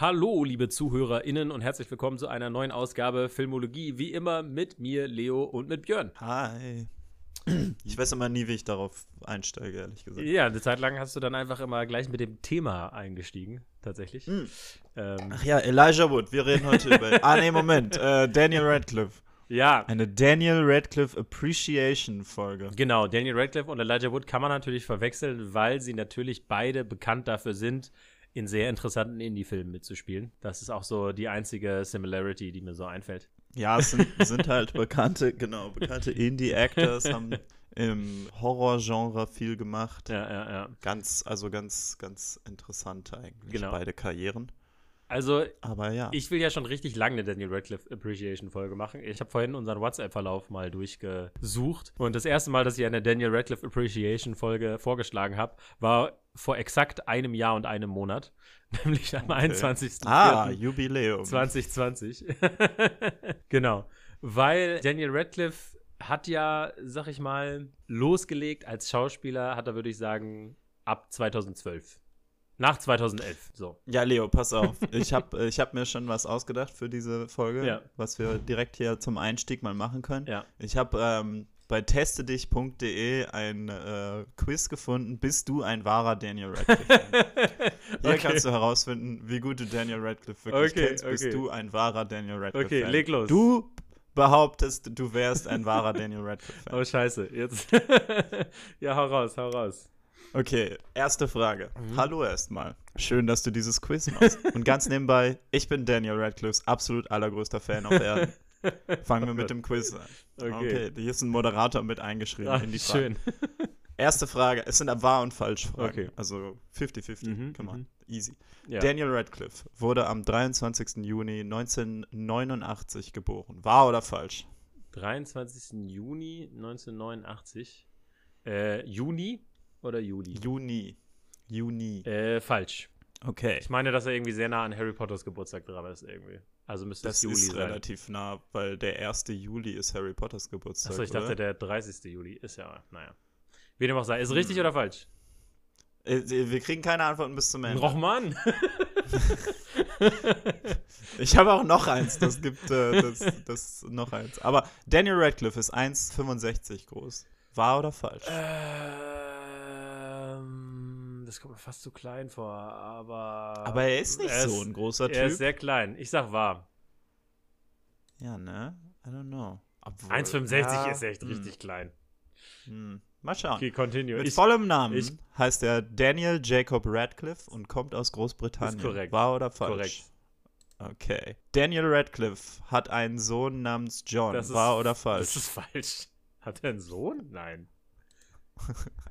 Hallo, liebe ZuhörerInnen und herzlich willkommen zu einer neuen Ausgabe Filmologie. Wie immer mit mir, Leo und mit Björn. Hi. Ich weiß immer nie, wie ich darauf einsteige, ehrlich gesagt. Ja, eine Zeit lang hast du dann einfach immer gleich mit dem Thema eingestiegen, tatsächlich. Hm. Ähm, Ach ja, Elijah Wood. Wir reden heute über. Ah, nee, Moment. Äh, Daniel Radcliffe. ja, Eine Daniel Radcliffe Appreciation Folge. genau. Daniel Radcliffe und Elijah Wood kann man natürlich verwechseln, weil sie natürlich beide bekannt dafür sind, in sehr interessanten Indie-Filmen mitzuspielen. Das ist auch so die einzige Similarity, die mir so einfällt. Ja, es sind, sind halt bekannte, genau, bekannte Indie-Actors, haben im Horror-Genre viel gemacht. Ja, ja, ja. Ganz, also ganz, ganz interessant eigentlich, Genau. beide Karrieren. Also, Aber ja. Ich will ja schon richtig lange eine Daniel Radcliffe Appreciation Folge machen. Ich habe vorhin unseren WhatsApp-Verlauf mal durchgesucht. Und das erste Mal, dass ich eine Daniel Radcliffe Appreciation Folge vorgeschlagen habe, war vor exakt einem Jahr und einem Monat. Nämlich am 21.04. ah, Jubiläum. 2020. genau. Weil Daniel Radcliffe hat ja, sag ich mal, losgelegt als Schauspieler, hat er, würde ich sagen, ab 2012. Nach 2011. So. Ja, Leo, pass auf. Ich habe ich hab mir schon was ausgedacht für diese Folge, Ja. was wir direkt hier zum Einstieg mal machen können. Ja. Ich habe ähm, bei testedich.de ein äh, Quiz gefunden. Bist du ein wahrer Daniel Radcliffe? Hier Okay. kannst du herausfinden, wie gut du Daniel Radcliffe wirklich Okay, kennst. Bist okay. du ein wahrer Daniel Radcliffe? Okay, Fan. leg los. Du behauptest, du wärst ein wahrer Daniel Radcliffe. Fan. Oh, scheiße. Jetzt. ja, hau raus, hau raus. Okay, erste Frage. Mhm. Hallo erstmal. Schön, dass du dieses Quiz machst. Und ganz nebenbei, ich bin Daniel Radcliffes absolut allergrößter Fan auf Erden. Fangen wir mit dem Quiz an. Okay. Okay, hier ist ein Moderator mit eingeschrieben Ach, in die Frage. schön. Erste Frage, es sind wahr und falsch Fragen. Okay. Also 50-50, Mhm, come on, mhm. easy. Ja. Daniel Radcliffe wurde am 23. Juni 1989 geboren. Wahr oder falsch? 23. Juni 1989. Äh, Juni oder Juli? Juni. Juni. Äh, falsch. Okay. Ich meine, dass er irgendwie sehr nah an Harry Potters Geburtstag dran ist irgendwie. Also müsste Das es Juli ist sein. relativ nah, weil der 1. Juli ist Harry Potters Geburtstag. Achso, ich oder? dachte, der 30. Juli ist ja, naja. Wie dem auch sei. Ist richtig oder falsch? Äh, Wir kriegen keine Antworten bis zum Ende. Och Mann! Ich habe auch noch eins. Das gibt äh, das, das noch eins. Aber Daniel Radcliffe ist 1,65 groß. Wahr oder falsch? ähm, das kommt mir fast zu klein vor, aber. Aber er ist nicht er so ein großer Er ist Typ. sehr klein. Ich sag wahr. Ja, ne? I don't know. Obwohl, 1,65 ja, ist echt hm, richtig klein. hm. Mal schauen. Okay, continue. Mit Ich, vollem Namen ich- heißt er Daniel Jacob Radcliffe und kommt aus Großbritannien. Ist korrekt. Wahr oder falsch? Korrekt. Okay. Daniel Radcliffe hat einen Sohn namens John. Das ist- Wahr oder falsch? Das ist falsch. Hat er einen Sohn? Nein.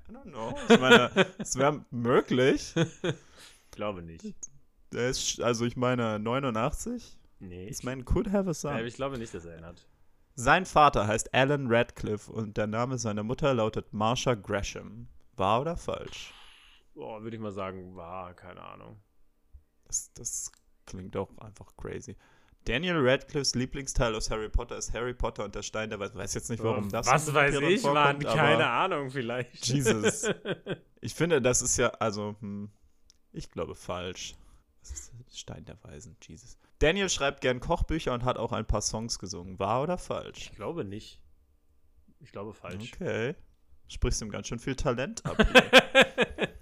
I don't know. Ich meine, es wäre möglich. Glaube nicht. Der ist, also ich meine, 89? Nee. This man could have a ja, son. ich glaube nicht, dass er ihn hat. Sein Vater heißt Alan Radcliffe und der Name seiner Mutter lautet Marsha Gresham. Wahr oder falsch? Boah, würde ich mal sagen, war, keine Ahnung. Das, das klingt doch einfach crazy. Daniel Radcliffes Lieblingsteil aus Harry Potter ist Harry Potter und der Stein der Weisen. Weiß jetzt nicht, warum das Was weiß ich, Mann? Keine Ahnung, vielleicht. Jesus. Ich finde, das ist ja, also, hm, ich glaube falsch. Das ist der Stein der Weisen, Jesus. Daniel schreibt gern Kochbücher und hat auch ein paar Songs gesungen. Wahr oder falsch? Ich glaube nicht. Ich glaube falsch. Okay. Sprichst ihm ganz schön viel Talent ab.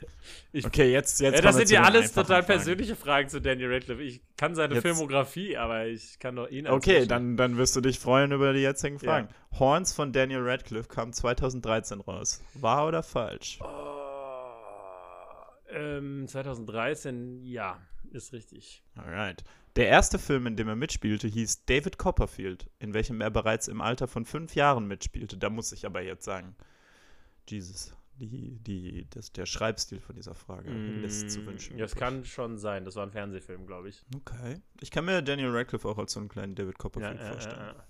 Ich, Okay, jetzt, jetzt ja, das sind ja alles total Fragen. persönliche Fragen zu Daniel Radcliffe. Ich kann seine Jetzt- Filmografie, aber ich kann doch ihn als Okay, dann, dann wirst du dich freuen über die jetzigen Ja. Fragen. Horns von Daniel Radcliffe kam 2013 raus. Wahr oder falsch? Oh, ähm, 2013, ja, ist richtig. Alright. Der erste Film, in dem er mitspielte, hieß David Copperfield, in welchem er bereits im Alter von fünf Jahren mitspielte. Da muss ich aber jetzt sagen, Jesus, die, die, das, der Schreibstil von dieser Frage lässt zu wünschen. Mm, Das übrig. kann schon sein. Das war ein Fernsehfilm, glaube ich. Okay. Ich kann mir Daniel Radcliffe auch als so einen kleinen David Ja, Copperfield ja, vorstellen. ja, ja.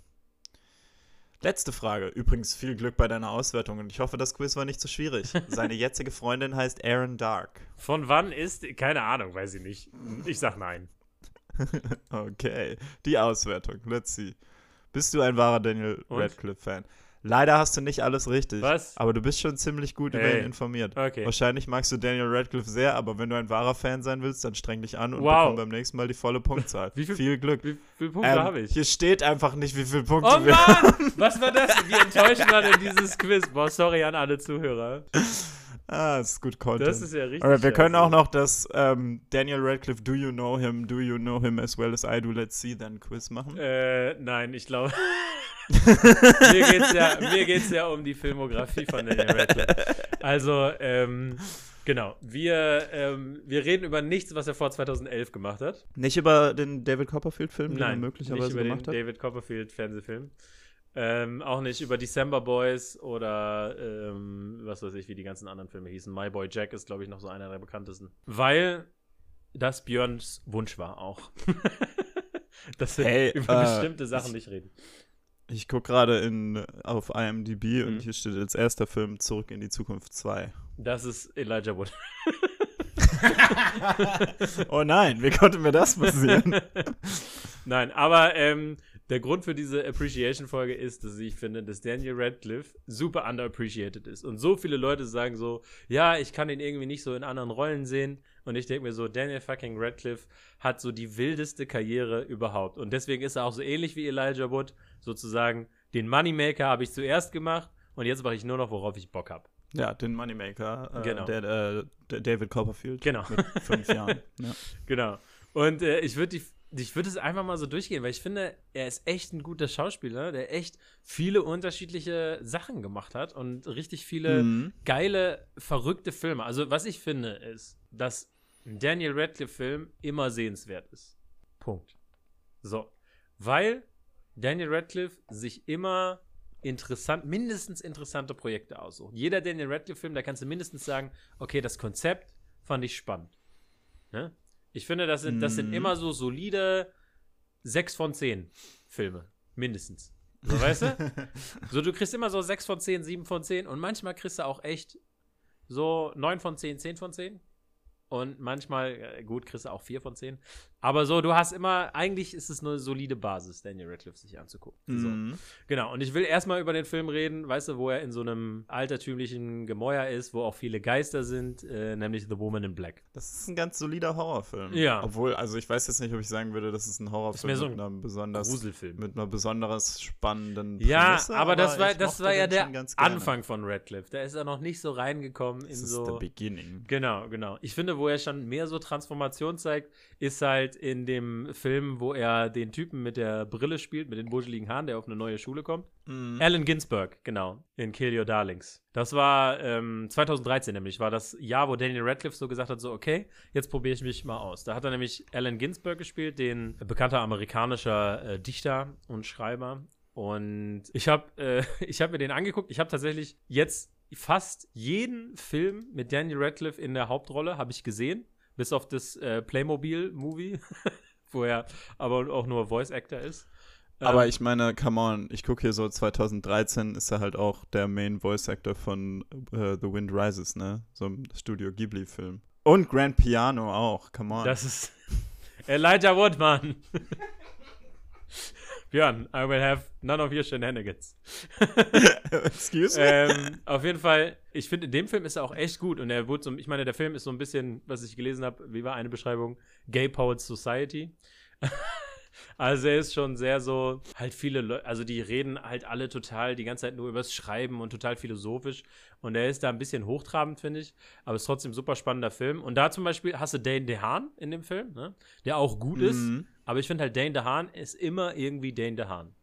Letzte Frage. Übrigens viel Glück bei deiner Auswertung und ich hoffe, das Quiz war nicht zu schwierig. Seine jetzige Freundin heißt Aaron Dark. Von wann ist, keine Ahnung, weiß ich nicht. Ich sag nein. Okay. Die Auswertung. Let's see. Bist du ein wahrer Daniel? Radcliffe-Fan? Leider hast du nicht alles richtig. Was? Aber du bist schon ziemlich gut über Hey. ihn informiert. Okay. Wahrscheinlich magst du Daniel Radcliffe sehr, aber wenn du ein wahrer Fan sein willst, dann streng dich an und Wow. bekomm beim nächsten Mal die volle Punktzahl. Wie viel- viel Glück. Wie viele Punkte Ähm, habe ich? Hier steht einfach nicht, wie viele Punkte Oh wir Mann! Was war das? Wie enttäuscht war denn dieses Quiz? Boah, sorry an alle Zuhörer. Ah, ist gut Content. Das ist ja richtig. Alright, wir können auch noch das ähm, Daniel Radcliffe Do You Know Him, Do You Know Him as well as I do, Let's See Then Quiz machen. Äh, nein, ich glaube. mir geht's ja, mir geht's ja um die Filmografie von Daniel Radcliffe. Also, ähm, genau. Wir, ähm, wir reden über nichts, was er vor 2011 gemacht hat. Nicht über den David Copperfield-Film, den er Nein, möglicherweise nicht über den gemacht hat? David Copperfield Fernsehfilm. Ähm, auch nicht über December Boys oder ähm, was weiß ich, wie die ganzen anderen Filme hießen. My Boy Jack ist, glaube ich, noch so einer der bekanntesten. Weil das Björns Wunsch war auch. Dass wir Hey, über äh, bestimmte Sachen nicht reden. Ich gucke gerade auf IMDb Mhm. und hier steht als erster Film Zurück in die Zukunft 2. Das ist Elijah Wood. oh nein, wie konnte mir das passieren? Nein, aber ähm, der Grund für diese Appreciation-Folge ist, dass ich finde, dass Daniel Radcliffe super underappreciated ist. Und so viele Leute sagen so, ja, ich kann ihn irgendwie nicht so in anderen Rollen sehen. Und ich denke mir so, Daniel fucking Radcliffe hat so die wildeste Karriere überhaupt. Und deswegen ist er auch so ähnlich wie Elijah Wood, sozusagen, den Moneymaker habe ich zuerst gemacht und jetzt mache ich nur noch, worauf ich Bock habe. ja, den Moneymaker, äh, Genau. der, äh, der David Copperfield. Genau. Mit fünf Jahren. Ja. Genau. Und äh, ich würde ich würde es einfach mal so durchgehen, weil ich finde, er ist echt ein guter Schauspieler, der echt viele unterschiedliche Sachen gemacht hat und richtig viele Mhm. geile, verrückte Filme. Also, was ich finde, ist, dass ein Daniel Radcliffe-Film immer sehenswert ist. Punkt. So. Weil Daniel Radcliffe sich immer interessant, mindestens interessante Projekte aussucht. Jeder Daniel Radcliffe-Film, da kannst du mindestens sagen, okay, das Konzept fand ich spannend. Ne? Ich finde, das sind, das sind Mhm. immer so solide 6 von 10 Filme. Mindestens. So, weißt du? So, du kriegst immer so 6 von 10, 7 von 10 und manchmal kriegst du auch echt so 9 von 10, 10 von 10. Und manchmal, äh, gut, kriegst du auch 4 von 10. Aber so, du hast immer, eigentlich ist es eine solide Basis, Daniel Radcliffe sich anzugucken. So. Mhm. Genau, und ich will erstmal über den Film reden, weißt du, wo er in so einem altertümlichen Gemäuer ist, wo auch viele Geister sind, äh, nämlich The Woman in Black. Das ist ein ganz solider Horrorfilm. Ja. Obwohl, also ich weiß jetzt nicht, ob ich sagen würde, das ist ein Horrorfilm mehr so mit einer besonders Gruselfilm. mit einer besonders spannenden Ja, Prämisse, aber das war, das war ja der. Anfang von Radcliffe. Da ist er noch nicht so reingekommen in Das ist so. der Beginning. Genau, genau. Ich finde, wo er schon mehr so Transformation zeigt, ist halt in dem Film, wo er den Typen mit der Brille spielt, mit den buscheligen Haaren, der auf eine neue Schule kommt. Mhm. Allen Ginsberg, genau, in Kill Your Darlings. Das war ähm, 2013 nämlich, war das Jahr, wo Daniel Radcliffe so gesagt hat, so, okay, jetzt probiere ich mich mal aus. Da hat er nämlich Allen Ginsberg gespielt, den bekannter amerikanischer äh, Dichter und Schreiber. Und ich habe äh, ich hab mir den angeguckt. Ich habe tatsächlich jetzt fast jeden Film mit Daniel Radcliffe in der Hauptrolle habe ich gesehen, bis auf das äh, Playmobil-Movie, wo er aber auch nur Voice-Actor ist. Aber Ähm, ich meine, come on, ich gucke hier so 2013 ist er halt auch der Main Voice Actor von äh, The Wind Rises, ne? So einem Studio Ghibli-Film. Und Grand Piano auch, come on. Das ist Elijah Wood, Mann. Björn, I will have none of your shenanigans. Excuse me? ähm, auf jeden Fall, ich finde, in dem Film ist er auch echt gut. Und er wurde so, ich meine, der Film ist so ein bisschen, was ich gelesen habe, wie war eine Beschreibung? Gay Poets Society. Also er ist schon sehr so, halt viele Leute, also die reden halt alle total die ganze Zeit nur übers Schreiben und total philosophisch. Und er ist da ein bisschen hochtrabend, finde ich. Aber ist trotzdem ein super spannender Film. Und da zum Beispiel hast du Dane DeHaan in dem Film, ne? der auch gut ist. Aber ich finde halt, Dane DeHaan ist immer irgendwie Dane DeHaan.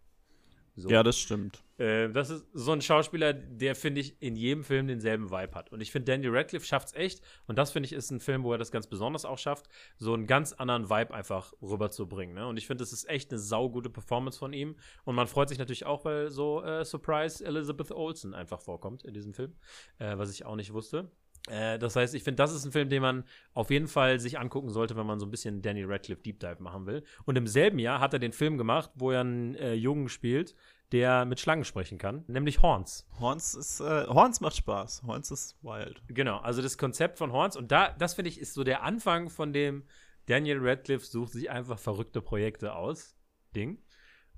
So. Ja, das stimmt. Äh, das ist so ein Schauspieler, der, finde ich, in jedem Film denselben Vibe hat. Und ich finde, Daniel Radcliffe schafft es echt. Und das, finde ich, ist ein Film, wo er das ganz besonders auch schafft, so einen ganz anderen Vibe einfach rüberzubringen. Ne? Und ich finde, das ist echt eine saugute Performance von ihm. Und man freut sich natürlich auch, weil so äh, Surprise Elizabeth Olsen einfach vorkommt in diesem Film, äh, was ich auch nicht wusste. Äh, das heißt, ich finde, das ist ein Film, den man auf jeden Fall sich angucken sollte, wenn man so ein bisschen Daniel Radcliffe Deep Dive machen will. Und im selben Jahr hat er den Film gemacht, wo er einen äh, Jungen spielt, der mit Schlangen sprechen kann, nämlich Horns. Horns ist, äh, Horns macht Spaß. Horns ist wild. Genau, also das Konzept von Horns. Und da, das finde ich, ist so der Anfang von dem Daniel Radcliffe sucht sich einfach verrückte Projekte aus. Ding.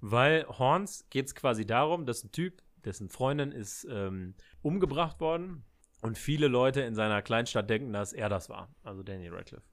Weil Horns geht es quasi darum, dass ein Typ, dessen Freundin ist ähm, umgebracht worden und viele Leute in seiner Kleinstadt denken, dass er das war, also Daniel Radcliffe.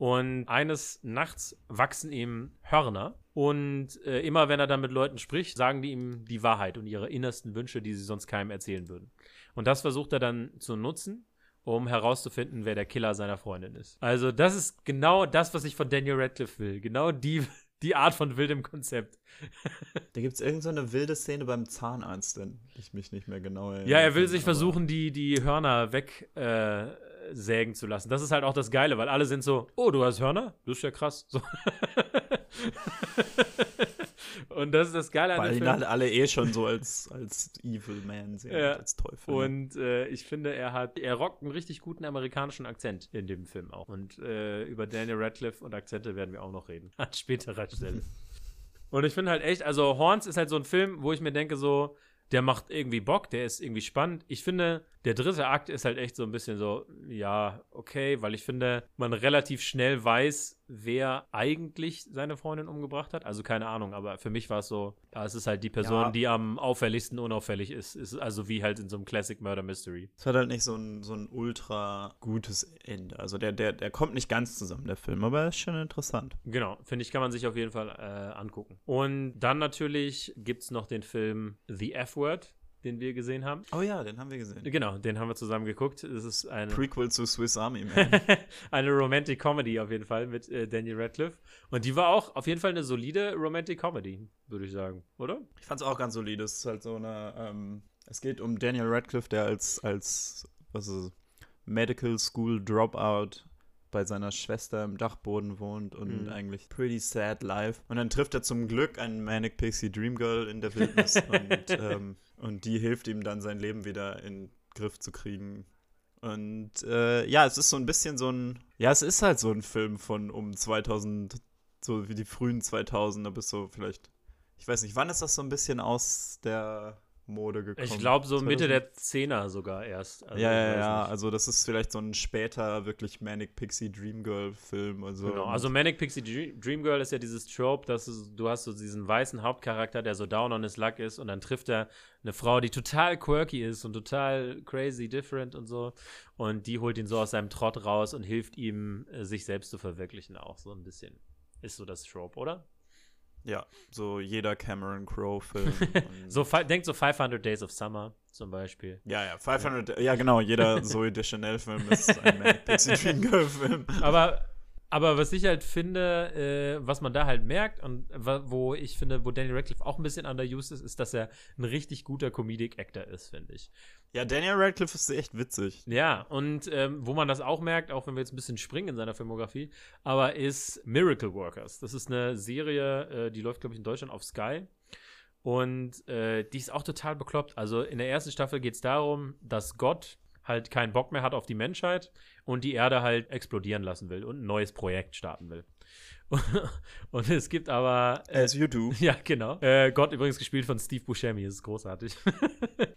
Und eines Nachts wachsen ihm Hörner. Und äh, immer wenn er dann mit Leuten spricht, sagen die ihm die Wahrheit und ihre innersten Wünsche, die sie sonst keinem erzählen würden. Und das versucht er dann zu nutzen, um herauszufinden, wer der Killer seiner Freundin ist. Also, das ist genau das, was ich von Daniel Radcliffe will. Genau die, die Art von wildem Konzept. da gibt es irgendeine so wilde Szene beim Zahnarzt, wenn ich mich nicht mehr genau erinnere. Ja, er will sich versuchen, die, die Hörner weg. Äh, sägen zu lassen. Das ist halt auch das Geile, weil alle sind so, oh, du hast Hörner? Das ist ja krass. So. Und das ist das Geile an Weil ihn halt alle eh schon so als, als Evil Man sehen, ja. als Teufel. Und äh, ich finde, er hat, er rockt einen richtig guten amerikanischen Akzent in dem Film auch. Und äh, über Daniel Radcliffe und Akzente werden wir auch noch reden. An späterer Stelle. und ich finde halt echt, also Horns ist halt so ein Film, wo ich mir denke, so, der macht irgendwie Bock, der ist irgendwie spannend. Ich finde, der dritte Akt ist halt echt so ein bisschen so, ja, okay, weil ich finde, man relativ schnell weiß, wer eigentlich seine Freundin umgebracht hat. Also keine Ahnung, aber für mich war es so, ja, es ist halt die Person, ja. die am auffälligsten unauffällig ist. ist. Also wie halt in so einem Classic Murder Mystery. Es hat halt nicht so ein, so ein ultra gutes Ende. Also der, der, der kommt nicht ganz zusammen, der Film, aber er ist schon interessant. Genau, finde ich, kann man sich auf jeden Fall äh, angucken. Und dann natürlich gibt es noch den Film The F-Word den wir gesehen haben. Oh ja, den haben wir gesehen. Genau, den haben wir zusammen geguckt. Es ist eine Prequel zu Swiss Army Man. eine Romantic Comedy auf jeden Fall mit äh, Daniel Radcliffe. Und die war auch auf jeden Fall eine solide Romantic Comedy, würde ich sagen, oder? Ich fand es auch ganz solide. Es ist halt so eine. Ähm, es geht um Daniel Radcliffe, der als als was ist, Medical School Dropout bei seiner Schwester im Dachboden wohnt und mhm. eigentlich pretty sad life. Und dann trifft er zum Glück einen Manic Pixie Dream Girl in der Wildnis und, ähm, und die hilft ihm dann sein Leben wieder in den Griff zu kriegen. Und äh, ja, es ist so ein bisschen so ein, ja, es ist halt so ein Film von um 2000, so wie die frühen 2000er bis so vielleicht, ich weiß nicht, wann ist das so ein bisschen aus der Mode gekommen. Ich glaube, so Mitte der Zehner sogar erst. Also, ja, ja, ja. Also, das ist vielleicht so ein später wirklich Manic Pixie Dream Girl Film. Also, genau. Also, Manic Pixie Dream Girl ist ja dieses Trope, dass du, du hast so diesen weißen Hauptcharakter, der so down on his luck ist und dann trifft er eine Frau, die total quirky ist und total crazy, different und so. Und die holt ihn so aus seinem Trott raus und hilft ihm, äh, sich selbst zu verwirklichen, auch so ein bisschen. Ist so das Trope, oder? Ja, so jeder Cameron Crowe-Film. so, denkt so 500 Days of Summer zum Beispiel. Ja, ja, 500, ja, ja genau, jeder Zoe Deschanel-Film ist ein Pixie Dream Girl-Film. Aber aber was ich halt finde, äh, was man da halt merkt und wo ich finde, wo Daniel Radcliffe auch ein bisschen underused ist, ist, dass er ein richtig guter Comedic Actor ist, finde ich. Ja, Daniel Radcliffe ist echt witzig. Ja, und ähm, wo man das auch merkt, auch wenn wir jetzt ein bisschen springen in seiner Filmografie, aber ist Miracle Workers. Das ist eine Serie, äh, die läuft, glaube ich, in Deutschland auf Sky. Und äh, die ist auch total bekloppt. Also in der ersten Staffel geht es darum, dass Gott halt keinen Bock mehr hat auf die Menschheit und die Erde halt explodieren lassen will und ein neues Projekt starten will. und es gibt aber. Äh, As you do. Ja, genau. Äh, Gott übrigens gespielt von Steve Buscemi, das ist großartig.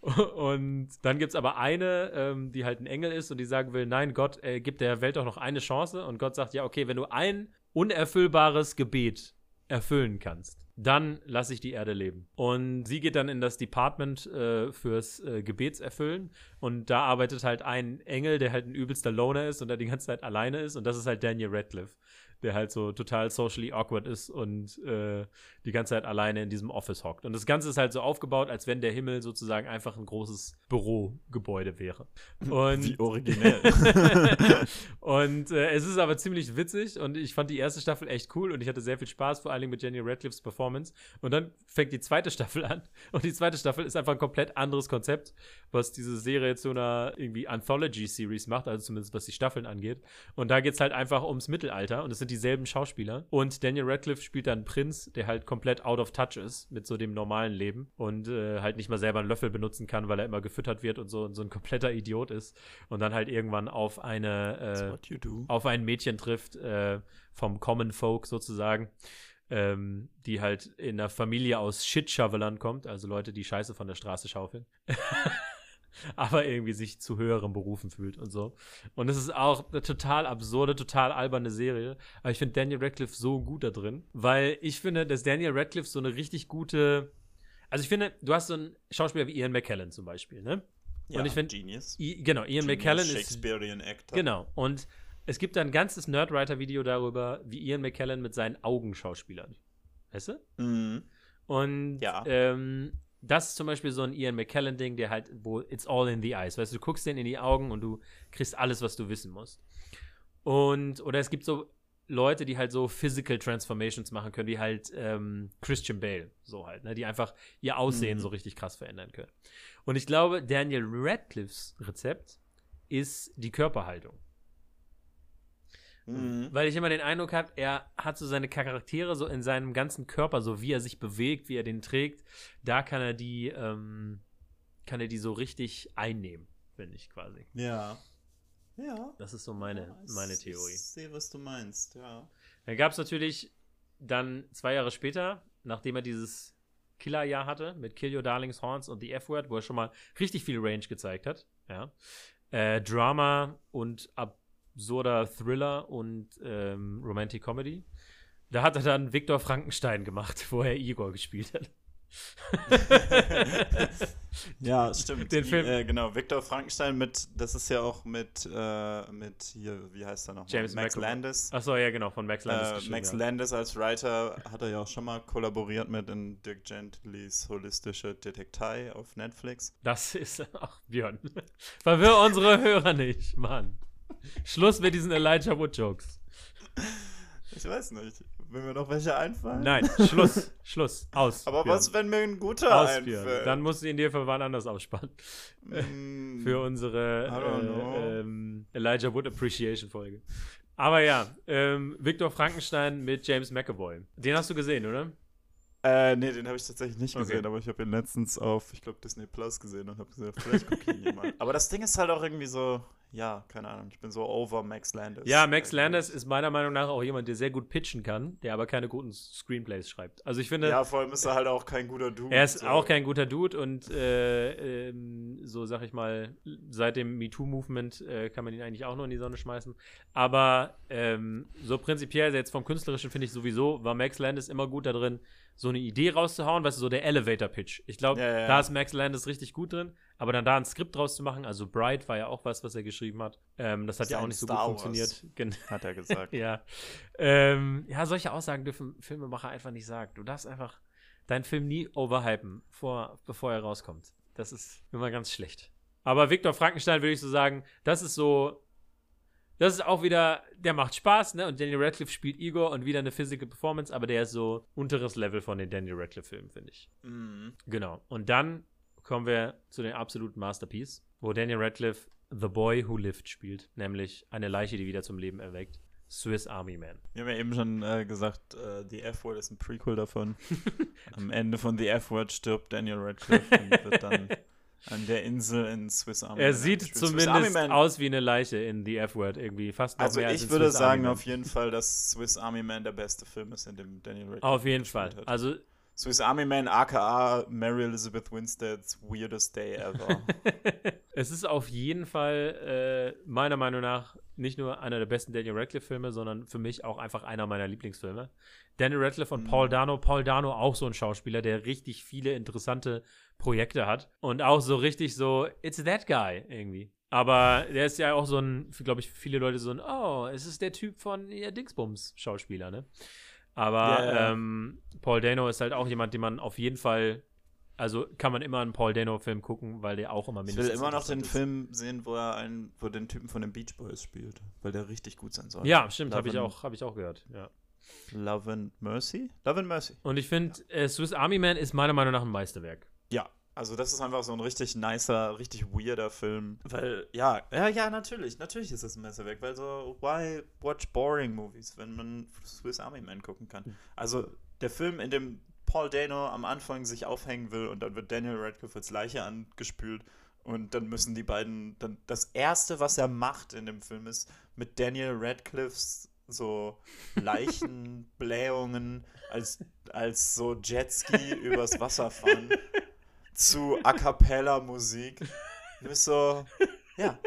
und dann gibt es aber eine, ähm, die halt ein Engel ist und die sagen will: Nein, Gott äh, gibt der Welt doch noch eine Chance. Und Gott sagt: Ja, okay, wenn du ein unerfüllbares Gebet erfüllen kannst, dann lasse ich die Erde leben. Und sie geht dann in das Department äh, fürs äh, Gebetserfüllen. Und da arbeitet halt ein Engel, der halt ein übelster Loner ist und der die ganze Zeit alleine ist. Und das ist halt Daniel Radcliffe der halt so total socially awkward ist und äh, die ganze Zeit alleine in diesem Office hockt. Und das Ganze ist halt so aufgebaut, als wenn der Himmel sozusagen einfach ein großes Bürogebäude wäre. Und Wie originell. und äh, es ist aber ziemlich witzig und ich fand die erste Staffel echt cool und ich hatte sehr viel Spaß, vor allen Dingen mit Jenny Radcliffe's Performance. Und dann fängt die zweite Staffel an und die zweite Staffel ist einfach ein komplett anderes Konzept, was diese Serie zu einer irgendwie Anthology-Series macht, also zumindest was die Staffeln angeht. Und da geht es halt einfach ums Mittelalter und es sind die dieselben Schauspieler. Und Daniel Radcliffe spielt dann Prinz, der halt komplett out of touch ist mit so dem normalen Leben und äh, halt nicht mal selber einen Löffel benutzen kann, weil er immer gefüttert wird und so, und so ein kompletter Idiot ist. Und dann halt irgendwann auf eine äh, auf ein Mädchen trifft, äh, vom Common Folk sozusagen. Ähm, die halt in einer Familie aus Shit-Shovelern kommt, also Leute, die Scheiße von der Straße schaufeln. aber irgendwie sich zu höheren Berufen fühlt und so. Und es ist auch eine total absurde, total alberne Serie. Aber ich finde Daniel Radcliffe so gut da drin, weil ich finde, dass Daniel Radcliffe so eine richtig gute Also ich finde, du hast so einen Schauspieler wie Ian McKellen zum Beispiel, ne? Ja, und ich finde, Genius. genau, Ian Genius McKellen ist Shakespearean Actor. Genau. Und es gibt da ein ganzes Nerdwriter-Video darüber, wie Ian McKellen mit seinen Augen schauspielert. Weißt du? Mhm. Und Ja. ähm, das ist zum Beispiel so ein Ian McKellen-Ding, der halt, wo it's all in the eyes. Weißt du, du guckst den in die Augen und du kriegst alles, was du wissen musst. Und, oder es gibt so Leute, die halt so Physical Transformations machen können, wie halt ähm, Christian Bale, so halt, ne, die einfach ihr Aussehen Mhm. so richtig krass verändern können. Und ich glaube, Daniel Radcliffes Rezept ist die Körperhaltung. Mhm. Weil ich immer den Eindruck habe, er hat so seine Charaktere so in seinem ganzen Körper, so wie er sich bewegt, wie er den trägt, da kann er die, ähm, kann er die so richtig einnehmen, finde ich quasi. Ja. Ja. Das ist so meine, Ja, meine Theorie. Ich sehe, was du meinst, ja. Dann gab es natürlich dann zwei Jahre später, nachdem er dieses Killerjahr hatte mit Kill Your Darlings Horns und The F-Word, wo er schon mal richtig viel Range gezeigt hat, ja, äh, Drama und absurder Thriller und ähm, Romantic Comedy. Da hat er dann Viktor Frankenstein gemacht, wo er Igor gespielt hat. Ja, stimmt. Den Film- Äh, genau, Viktor Frankenstein mit, das ist ja auch mit, äh, mit hier, wie heißt er noch? James Max McAvoy. Landis. Achso, ja, genau, von Max Landis. Äh, Max ja. Landis als Writer hat er ja auch schon mal kollaboriert mit in Dirk Gentlys holistische Detektei auf Netflix. Das ist ach Björn. Verwirr unsere Hörer nicht, Mann. Schluss mit diesen Elijah Wood Jokes. Ich weiß nicht, wenn mir noch welche einfallen. Nein, Schluss, Schluss, aus. Aber was, wenn mir ein guter aus, Björn. einfällt? Dann musst du ihn dir für wann anders ausspannen. Mm, Für unsere äh, ähm, Elijah Wood Appreciation Folge. Aber ja, ähm, Victor Frankenstein mit James McAvoy. Den hast du gesehen, oder? Äh, nee, den habe ich tatsächlich nicht Okay. gesehen, aber ich habe ihn letztens auf, ich glaube, Disney Plus gesehen und habe gesagt, vielleicht gucke ich ihn mal. Aber das Ding ist halt auch irgendwie so, ja, keine Ahnung, ich bin so over Max Landis. Ja, Max. Landis ist meiner Meinung nach auch jemand, der sehr gut pitchen kann, der aber keine guten Screenplays schreibt. Also ich finde, Ja, vor allem ist er halt auch kein guter Dude. Er ist so. auch kein guter Dude und äh, ähm, so sag ich mal, seit dem MeToo-Movement äh, kann man ihn eigentlich auch nur in die Sonne schmeißen. Aber ähm, so prinzipiell, jetzt vom Künstlerischen finde ich sowieso, war Max Landis immer gut da drin, so eine Idee rauszuhauen, weißt du, so der Elevator-Pitch. Ich glaube, Ja, ja, ja. da ist Max Landis richtig gut drin, aber dann da ein Skript draus zu machen, also Bright war ja auch was, was er geschrieben hat, ähm, das hat ja auch Sein nicht so Star gut Wars. funktioniert. Gen Hat er gesagt. ja. Ähm, ja, solche Aussagen dürfen Filmemacher einfach nicht sagen. Du darfst einfach deinen Film nie overhypen, vor, bevor er rauskommt. Das ist immer ganz schlecht. Aber Viktor Frankenstein würde ich so sagen, das ist so. Das ist auch wieder, der macht Spaß, ne? Und Daniel Radcliffe spielt Igor und wieder eine Physical Performance, aber der ist so unteres Level von den Daniel Radcliffe-Filmen, finde ich. Mhm. Genau. Und dann kommen wir zu dem absoluten Masterpiece, wo Daniel Radcliffe The Boy Who Lived spielt, nämlich eine Leiche, die wieder zum Leben erweckt. Swiss Army Man. Wir haben ja eben schon äh, gesagt, äh, The F-Word ist ein Prequel davon. Am Ende von The F-Word stirbt Daniel Radcliffe und wird dann an der Insel in Swiss Army Er Man sieht zumindest aus wie eine Leiche in The F-Word irgendwie. Fast noch Also mehr als ich in würde Swiss Army sagen Man. auf jeden Fall, dass Swiss Army Man der beste Film ist, in dem Daniel Radcliffe Auf jeden Fall. Also Swiss Army Man, aka Mary Elizabeth Winstead's weirdest day ever. es ist auf jeden Fall äh, meiner Meinung nach nicht nur einer der besten Daniel Radcliffe-Filme, sondern für mich auch einfach einer meiner Lieblingsfilme. Daniel Radcliffe und Mhm. Paul Dano. Paul Dano auch so ein Schauspieler, der richtig viele interessante Projekte hat und auch so richtig so, it's that guy irgendwie. Aber der ist ja auch so ein, glaube ich, für viele Leute so ein, oh, es ist der Typ von ja, Dingsbums-Schauspieler, ne? Aber Ja, ja. Ähm, Paul Dano ist halt auch jemand, den man auf jeden Fall, also kann man immer einen Paul Dano-Film gucken, weil der auch immer ich mindestens will immer noch den ist. Film sehen, wo er einen, wo den Typen von den Beach Boys spielt, weil der richtig gut sein soll. Ja, stimmt, habe ich auch, habe ich auch gehört. Ja. Love and Mercy? Love and Mercy. Und ich finde, äh, Swiss Army Man ist meiner Meinung nach ein Meisterwerk. Ja, also das ist einfach so ein richtig nicer, richtig weirder Film. Weil, ja, ja, ja, natürlich, natürlich ist das ein Messerwerk, weil so, why watch boring movies, wenn man Swiss Army Man gucken kann? Also der Film, in dem Paul Dano am Anfang sich aufhängen will und dann wird Daniel Radcliffe als Leiche angespült und dann müssen die beiden, dann das erste, was er macht in dem Film ist, mit Daniel Radcliffes so Leichenblähungen als, als so Jetski übers Wasser fahren zu A Cappella Musik. Du bist so, ja,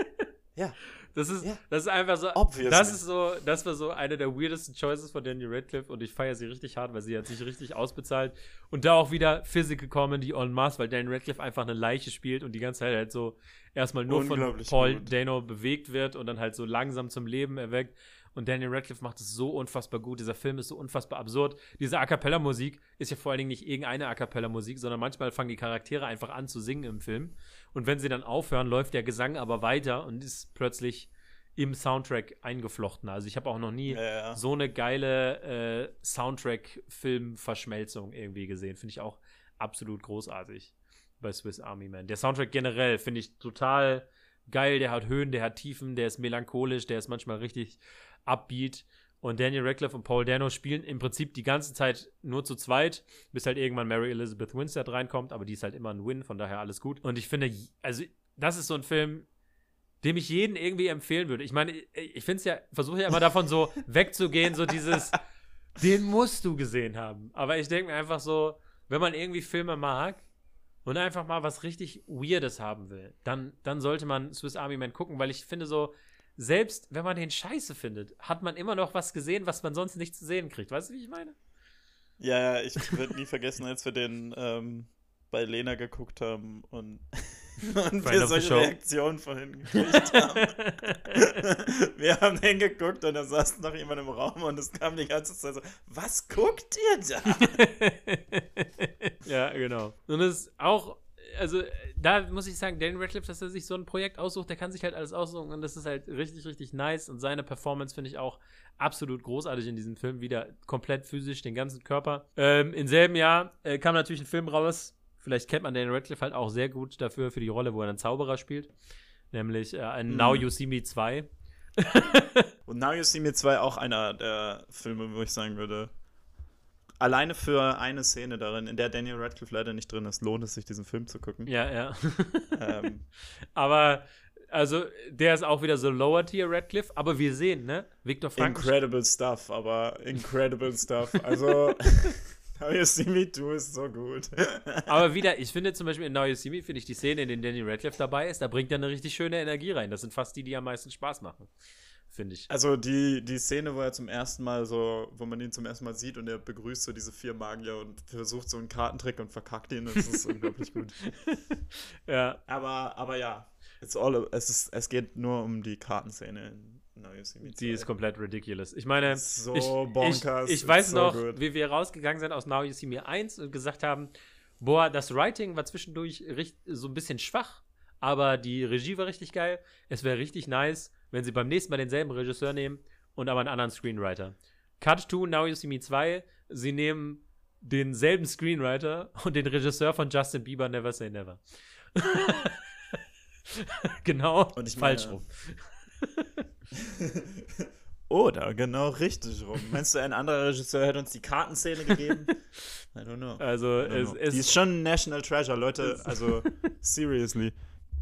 ja. Das ist, Ja. das ist einfach so. Obviously. Das ist so, das war so eine der weirdesten Choices von Daniel Radcliffe und ich feiere sie richtig hart, weil sie hat sich richtig ausbezahlt. Und da auch wieder Physical Comedy en masse, weil Daniel Radcliffe einfach eine Leiche spielt und die ganze Zeit halt so erstmal nur von Paul gut. Dano bewegt wird und dann halt so langsam zum Leben erweckt. Und Daniel Radcliffe macht es so unfassbar gut. Dieser Film ist so unfassbar absurd. Diese A Cappella-Musik ist ja vor allen Dingen nicht irgendeine A Cappella-Musik, sondern manchmal fangen die Charaktere einfach an zu singen im Film. Und wenn sie dann aufhören, läuft der Gesang aber weiter und ist plötzlich im Soundtrack eingeflochten. Also ich habe auch noch nie Ja, ja. so eine geile äh, Soundtrack-Film-Verschmelzung irgendwie gesehen. Finde ich auch absolut großartig bei Swiss Army Man. Der Soundtrack generell finde ich total geil. Der hat Höhen, der hat Tiefen, der ist melancholisch, der ist manchmal richtig upbeat. Und Daniel Radcliffe und Paul Dano spielen im Prinzip die ganze Zeit nur zu zweit, bis halt irgendwann Mary Elizabeth Winstead reinkommt, aber die ist halt immer ein Win, von daher alles gut. Und ich finde, also das ist so ein Film, dem ich jeden irgendwie empfehlen würde. Ich meine, ich finde es ja, versuche ja immer davon so wegzugehen, so dieses, den musst du gesehen haben. Aber ich denke mir einfach so, wenn man irgendwie Filme mag und einfach mal was richtig Weirdes haben will, dann, dann sollte man Swiss Army Man gucken, weil ich finde so, selbst wenn man den scheiße findet, hat man immer noch was gesehen, was man sonst nicht zu sehen kriegt. Weißt du, wie ich meine? Ja, ja, ich werde nie vergessen, als wir den ähm, bei Lena geguckt haben und, und Friend wir solche. Reaktionen vorhin gekriegt haben. wir haben den geguckt und da saß noch jemand im Raum und es kam die ganze Zeit so, was guckt ihr da? ja, genau. Und das ist auch, also da muss ich sagen, Daniel Radcliffe, dass er sich so ein Projekt aussucht, der kann sich halt alles aussuchen und das ist halt richtig, richtig nice und seine Performance finde ich auch absolut großartig in diesem Film, wieder komplett physisch, den ganzen Körper. Ähm, Im selben Jahr äh, kam natürlich ein Film raus, vielleicht kennt man Daniel Radcliffe halt auch sehr gut dafür, für die Rolle, wo er einen Zauberer spielt, nämlich äh, ein Mhm. Now You See Me 2. Und Now You See Me 2 auch einer der Filme, wo ich sagen würde, alleine für eine Szene darin, in der Daniel Radcliffe leider nicht drin ist, lohnt es sich, diesen Film zu gucken. Ja, ja. Ähm, aber, also, der ist auch wieder so Lower Tier Radcliffe, aber wir sehen, ne? Victor Frankenstein. incredible stuff, aber incredible stuff. Also, Now You See Me 2 ist so gut. Aber wieder, ich finde zum Beispiel in Now You See Me, finde ich die Szene, in der Daniel Radcliffe dabei ist, da bringt er eine richtig schöne Energie rein. Das sind fast die, die am meisten Spaß machen. Finde ich. Also die, die Szene, wo er zum ersten Mal so, wo man ihn zum ersten Mal sieht und er begrüßt so diese vier Magier und versucht so einen Kartentrick und verkackt ihn, das ist unglaublich gut. Ja. Aber, aber ja, it's all, es, ist, es geht nur um die Kartenszene in Now You See Me 2. Die ist komplett ridiculous. Ich meine, So ich, bonkers, ich, ich weiß so noch, good. wie wir rausgegangen sind aus Now You See Me 1 und gesagt haben, boah, das Writing war zwischendurch so ein bisschen schwach, aber die Regie war richtig geil. Es wäre richtig nice, wenn sie beim nächsten Mal denselben Regisseur nehmen und aber einen anderen Screenwriter. Cut to Now You See Me 2, sie nehmen denselben Screenwriter und den Regisseur von Justin Bieber Never Say Never. genau, Und ich falsch meine- rum. Oder genau richtig rum. Meinst du, ein anderer Regisseur hätte uns die Kartenszene gegeben? I don't know. Also, don't es, know. es die ist schon ein National Treasure, Leute. Also, seriously.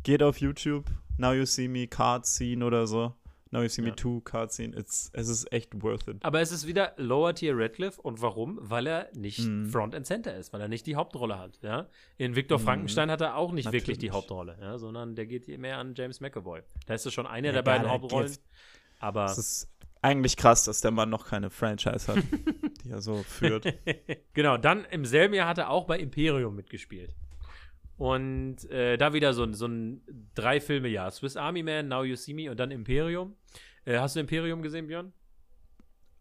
Geht auf YouTube, Now You See Me Card Scene oder so. Now You See Me Ja. 2 Card Scene. It's, es ist echt worth it. Aber es ist wieder Lower Tier Radcliffe. Und warum? Weil er nicht Mhm. Front and Center ist, weil er nicht die Hauptrolle hat. Ja? In Victor Mhm. Frankenstein hat er auch nicht wirklich die Natürlich. Hauptrolle, ja? sondern der geht hier mehr an James McAvoy. Da ist es schon eine Ja, der beiden Hauptrollen. geht- Aber Es ist eigentlich krass, dass der Mann noch keine Franchise hat, die er so führt. genau, dann im selben Jahr hat er auch bei Imperium mitgespielt. Und äh, da wieder so, ein- so ein Drei-Filme-Jahr. Swiss Army Man, Now You See Me und dann Imperium. Äh, hast du Imperium gesehen, Björn?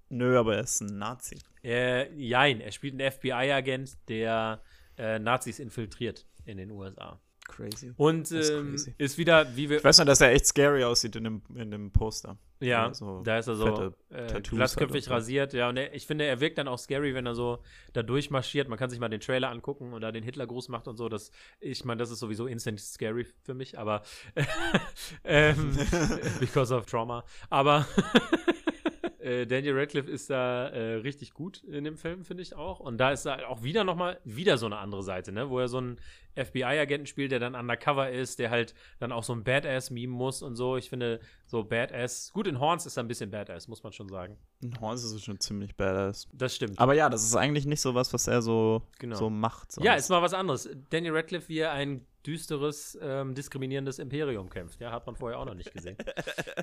Nö, aber er ist ein Nazi. Äh, jein, er spielt einen FBI-Agent, der äh, Nazis infiltriert in den USA. Crazy. Und ist ähm, crazy. ist wieder, wie wir. Ich weiß nur, dass er echt scary aussieht in dem, in dem Poster. ja, so da ist er so äh, glatzköpfig halt so. rasiert. Ja, und er, ich finde, er wirkt dann auch scary, wenn er so da durchmarschiert. Man kann sich mal den Trailer angucken und da den Hitlergruß macht und so. Das, ich meine, das ist sowieso instant scary für mich, aber ähm, because of trauma. Aber äh, Daniel Radcliffe ist da äh, richtig gut in dem Film, finde ich auch. Und da ist da auch wieder nochmal, wieder so eine andere Seite, ne? Wo er so einen FBI-Agenten spielt, der dann undercover ist, der halt dann auch so ein Badass meme muss und so. Ich finde, so Badass, gut, in Horns ist er ein bisschen Badass, muss man schon sagen. Ein Horns ist schon ziemlich badass. Das stimmt. Aber ja, das ist eigentlich nicht so was, was er so, Genau. so macht. ja, sonst. ist mal was anderes. Daniel Radcliffe, wie er einen düsteres, ähm, diskriminierendes Imperium kämpft. Ja, hat man vorher auch noch nicht gesehen.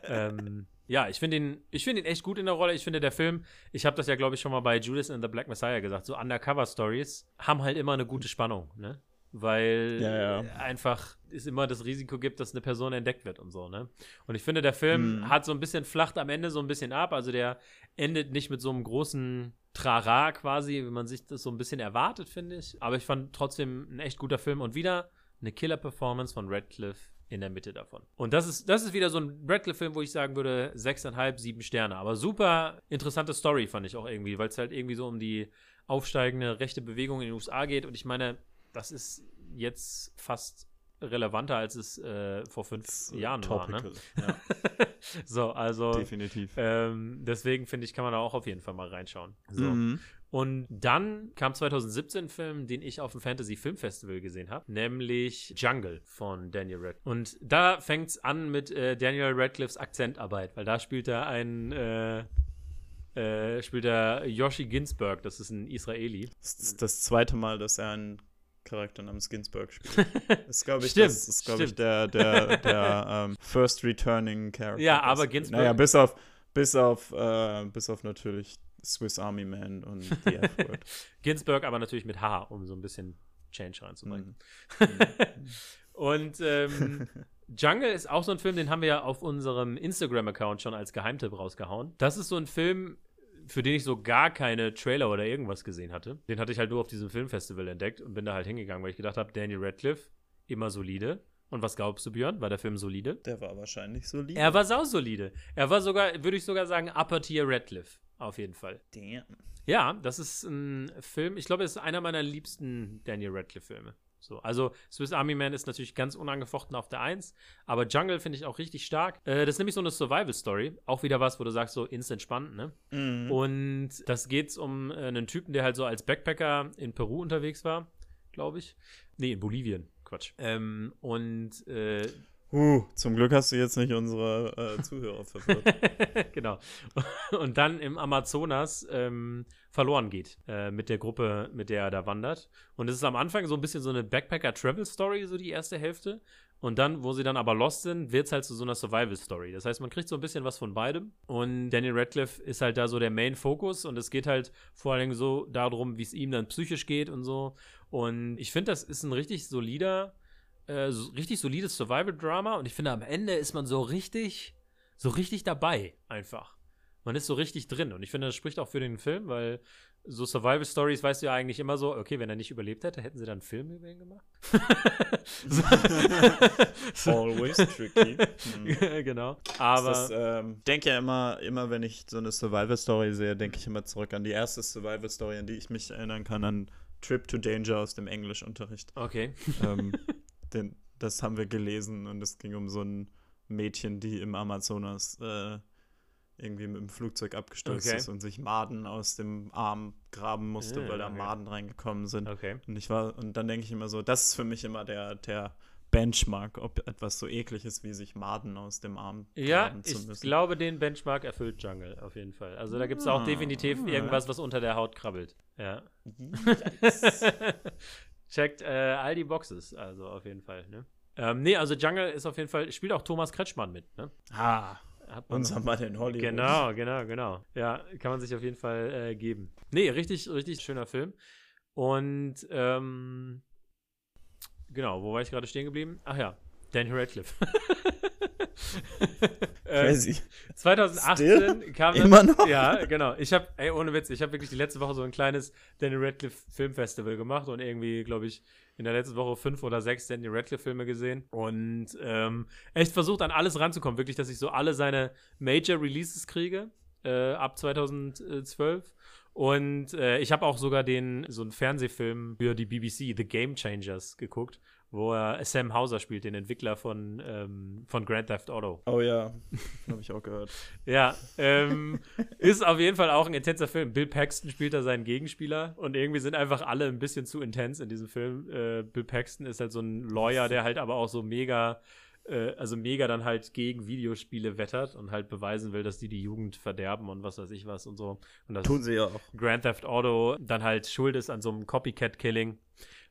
ähm, ja, ich finde ihn, ich ihn echt gut in der Rolle. Ich finde, der Film, ich habe das ja, glaube ich, schon mal bei Judas and the Black Messiah gesagt, so Undercover-Stories haben halt immer eine gute Spannung, ne? Weil ja, ja. einfach es immer das Risiko gibt, dass eine Person entdeckt wird und so, ne? Und ich finde, der Film mhm. hat so ein bisschen flacht am Ende so ein bisschen ab. Also der endet nicht mit so einem großen Trara quasi, wie man sich das so ein bisschen erwartet, finde ich. Aber ich fand trotzdem ein echt guter Film und wieder eine Killer-Performance von Radcliffe in der Mitte davon. Und das ist, das ist wieder so ein Radcliffe-Film, wo ich sagen würde, sechseinhalb, sieben Sterne. Aber super interessante Story fand ich auch irgendwie, weil es halt irgendwie so um die aufsteigende rechte Bewegung in den USA geht. Und ich meine, das ist jetzt fast relevanter, als es äh, vor fünf das Jahren topical. war. Ne? Ja. so, also. Definitiv. Ähm, deswegen finde ich, kann man da auch auf jeden Fall mal reinschauen. So. Mhm. Und dann kam 2017 ein Film, den ich auf dem Fantasy Film Festival gesehen habe, nämlich Jungle von Daniel Radcliffe. Und da fängt es an mit äh, Daniel Radcliffes Akzentarbeit, weil da spielt er einen äh, äh, spielt er Yoshi Ginsburg, das ist ein Israeli. Das ist das zweite Mal, dass er einen Charakter namens Ginsburg spielt. Das ist, glaube ich, stimmt, das ist, glaube ich, der, der, der um, ähm, First Returning Character. Ja, aber Ginsburg. Naja, bis auf, bis auf, äh, bis auf natürlich Swiss Army Man und The F-Word. Ginsburg aber natürlich mit H, um so ein bisschen Change reinzubringen. Mhm. und ähm, Jungle ist auch so ein Film, den haben wir ja auf unserem Instagram-Account schon als Geheimtipp rausgehauen. Das ist so ein Film, für den ich so gar keine Trailer oder irgendwas gesehen hatte. Den hatte ich halt nur auf diesem Filmfestival entdeckt und bin da halt hingegangen, weil ich gedacht habe, Daniel Radcliffe, immer solide. Und was glaubst du, Björn? War der Film solide? Der war wahrscheinlich solide. Er war sausolide. Er war sogar, würde ich sogar sagen, Upper Tier Radcliffe. Auf jeden Fall. Damn. Ja, das ist ein Film, ich glaube, es ist einer meiner liebsten Daniel Radcliffe-Filme. So, also Swiss Army Man ist natürlich ganz unangefochten auf der Eins, aber Jungle finde ich auch richtig stark. Äh, das ist nämlich so eine Survival-Story. Auch wieder was, wo du sagst, so instant spannend, ne? Mhm. Und das geht um äh, einen Typen, der halt so als Backpacker in Peru unterwegs war, glaube ich. Nee, in Bolivien. Quatsch. Ähm, und äh, Uh, zum Glück hast du jetzt nicht unsere äh, Zuhörer verwirrt. genau. Und dann im Amazonas ähm, verloren geht äh, mit der Gruppe, mit der er da wandert. Und es ist am Anfang so ein bisschen so eine Backpacker-Travel-Story, so die erste Hälfte. Und dann, wo sie dann aber lost sind, wird es halt zu so einer Survival-Story. Das heißt, man kriegt so ein bisschen was von beidem. Und Daniel Radcliffe ist halt da so der Main-Focus. Und es geht halt vor allem so darum, wie es ihm dann psychisch geht und so. Und ich finde, das ist ein richtig solider äh, so richtig solides Survival-Drama und ich finde, am Ende ist man so richtig, so richtig dabei, einfach. Man ist so richtig drin und ich finde, das spricht auch für den Film, weil so Survival-Stories weißt du ja eigentlich immer so, okay, wenn er nicht überlebt hätte, hätten sie dann einen Film über ihn gemacht. Always tricky. Hm. genau. Aber. Ich ähm, denke ja immer, immer, wenn ich so eine Survival-Story sehe, denke ich immer zurück an die erste Survival-Story, an die ich mich erinnern kann, an Trip to Danger aus dem Englischunterricht. Okay. Ähm, den, das haben wir gelesen und es ging um so ein Mädchen, die im Amazonas äh, irgendwie mit dem Flugzeug abgestürzt okay. ist und sich Maden aus dem Arm graben musste, ja, weil da okay. Maden reingekommen sind. Okay. Und ich war, und dann denke ich immer so, das ist für mich immer der, der Benchmark, ob etwas so eklig ist, wie sich Maden aus dem Arm ja, graben zu müssen. Ja, ich glaube, den Benchmark erfüllt Jungle auf jeden Fall. Also da gibt es auch ah, definitiv ah, irgendwas, was unter der Haut krabbelt. Ja. checkt äh, all die Boxes, also auf jeden Fall, ne? Ähm, nee, also Jungle ist auf jeden Fall, spielt auch Thomas Kretschmann mit, ne? Ah, unser Mann in Hollywood. Genau, genau, genau. Ja, kann man sich auf jeden Fall äh, geben. Nee, richtig, richtig schöner Film. Und, ähm, genau, wo war ich gerade stehen geblieben? Ach ja, Daniel Radcliffe. Crazy. 2018 Still? kam dann, Immer noch? Ja, genau. Ich habe, ey, ohne Witz, ich habe wirklich die letzte Woche so ein kleines Daniel Radcliffe Filmfestival gemacht und irgendwie, glaube ich, in der letzten Woche fünf oder sechs Daniel Radcliffe Filme gesehen und ähm, echt versucht an alles ranzukommen. Wirklich, dass ich so alle seine Major Releases kriege äh, ab 2012. Und äh, ich habe auch sogar den so einen Fernsehfilm für die BBC, The Game Changers, geguckt, wo er Sam Hauser spielt, den Entwickler von, ähm, von Grand Theft Auto. Oh ja, habe ich auch gehört. ja, ähm, ist auf jeden Fall auch ein intenser Film. Bill Paxton spielt da seinen Gegenspieler und irgendwie sind einfach alle ein bisschen zu intens in diesem Film. Äh, Bill Paxton ist halt so ein Lawyer, der halt aber auch so mega äh, also mega dann halt gegen Videospiele wettert und halt beweisen will, dass die die Jugend verderben und was weiß ich was und so. Und das Tun sie ja auch. Grand Theft Auto dann halt schuld ist an so einem Copycat-Killing.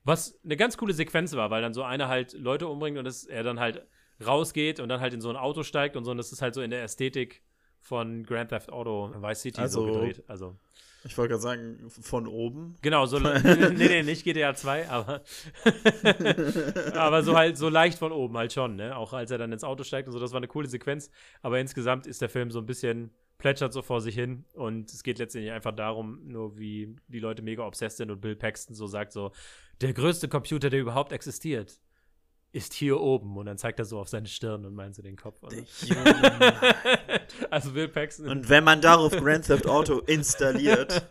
Was eine ganz coole Sequenz war, weil dann so einer halt Leute umbringt und das, er dann halt rausgeht und dann halt in so ein Auto steigt und so. Und das ist halt so in der Ästhetik von Grand Theft Auto Vice City Also- so gedreht. Also, Ich wollte gerade sagen, von oben. genau, so. nee, nee, nicht GTA 2, aber. aber so halt, so leicht von oben halt schon, ne? Auch als er dann ins Auto steigt und so. Das war eine coole Sequenz. Aber insgesamt ist der Film so ein bisschen plätschert so vor sich hin und es geht letztendlich einfach darum, nur wie die Leute mega obsessed sind und Bill Paxton so sagt so, der größte Computer, der überhaupt existiert, ist hier oben und dann zeigt er so auf seine Stirn und meint so den Kopf. also Bill Paxton. Und wenn man darauf Grand Theft Auto installiert,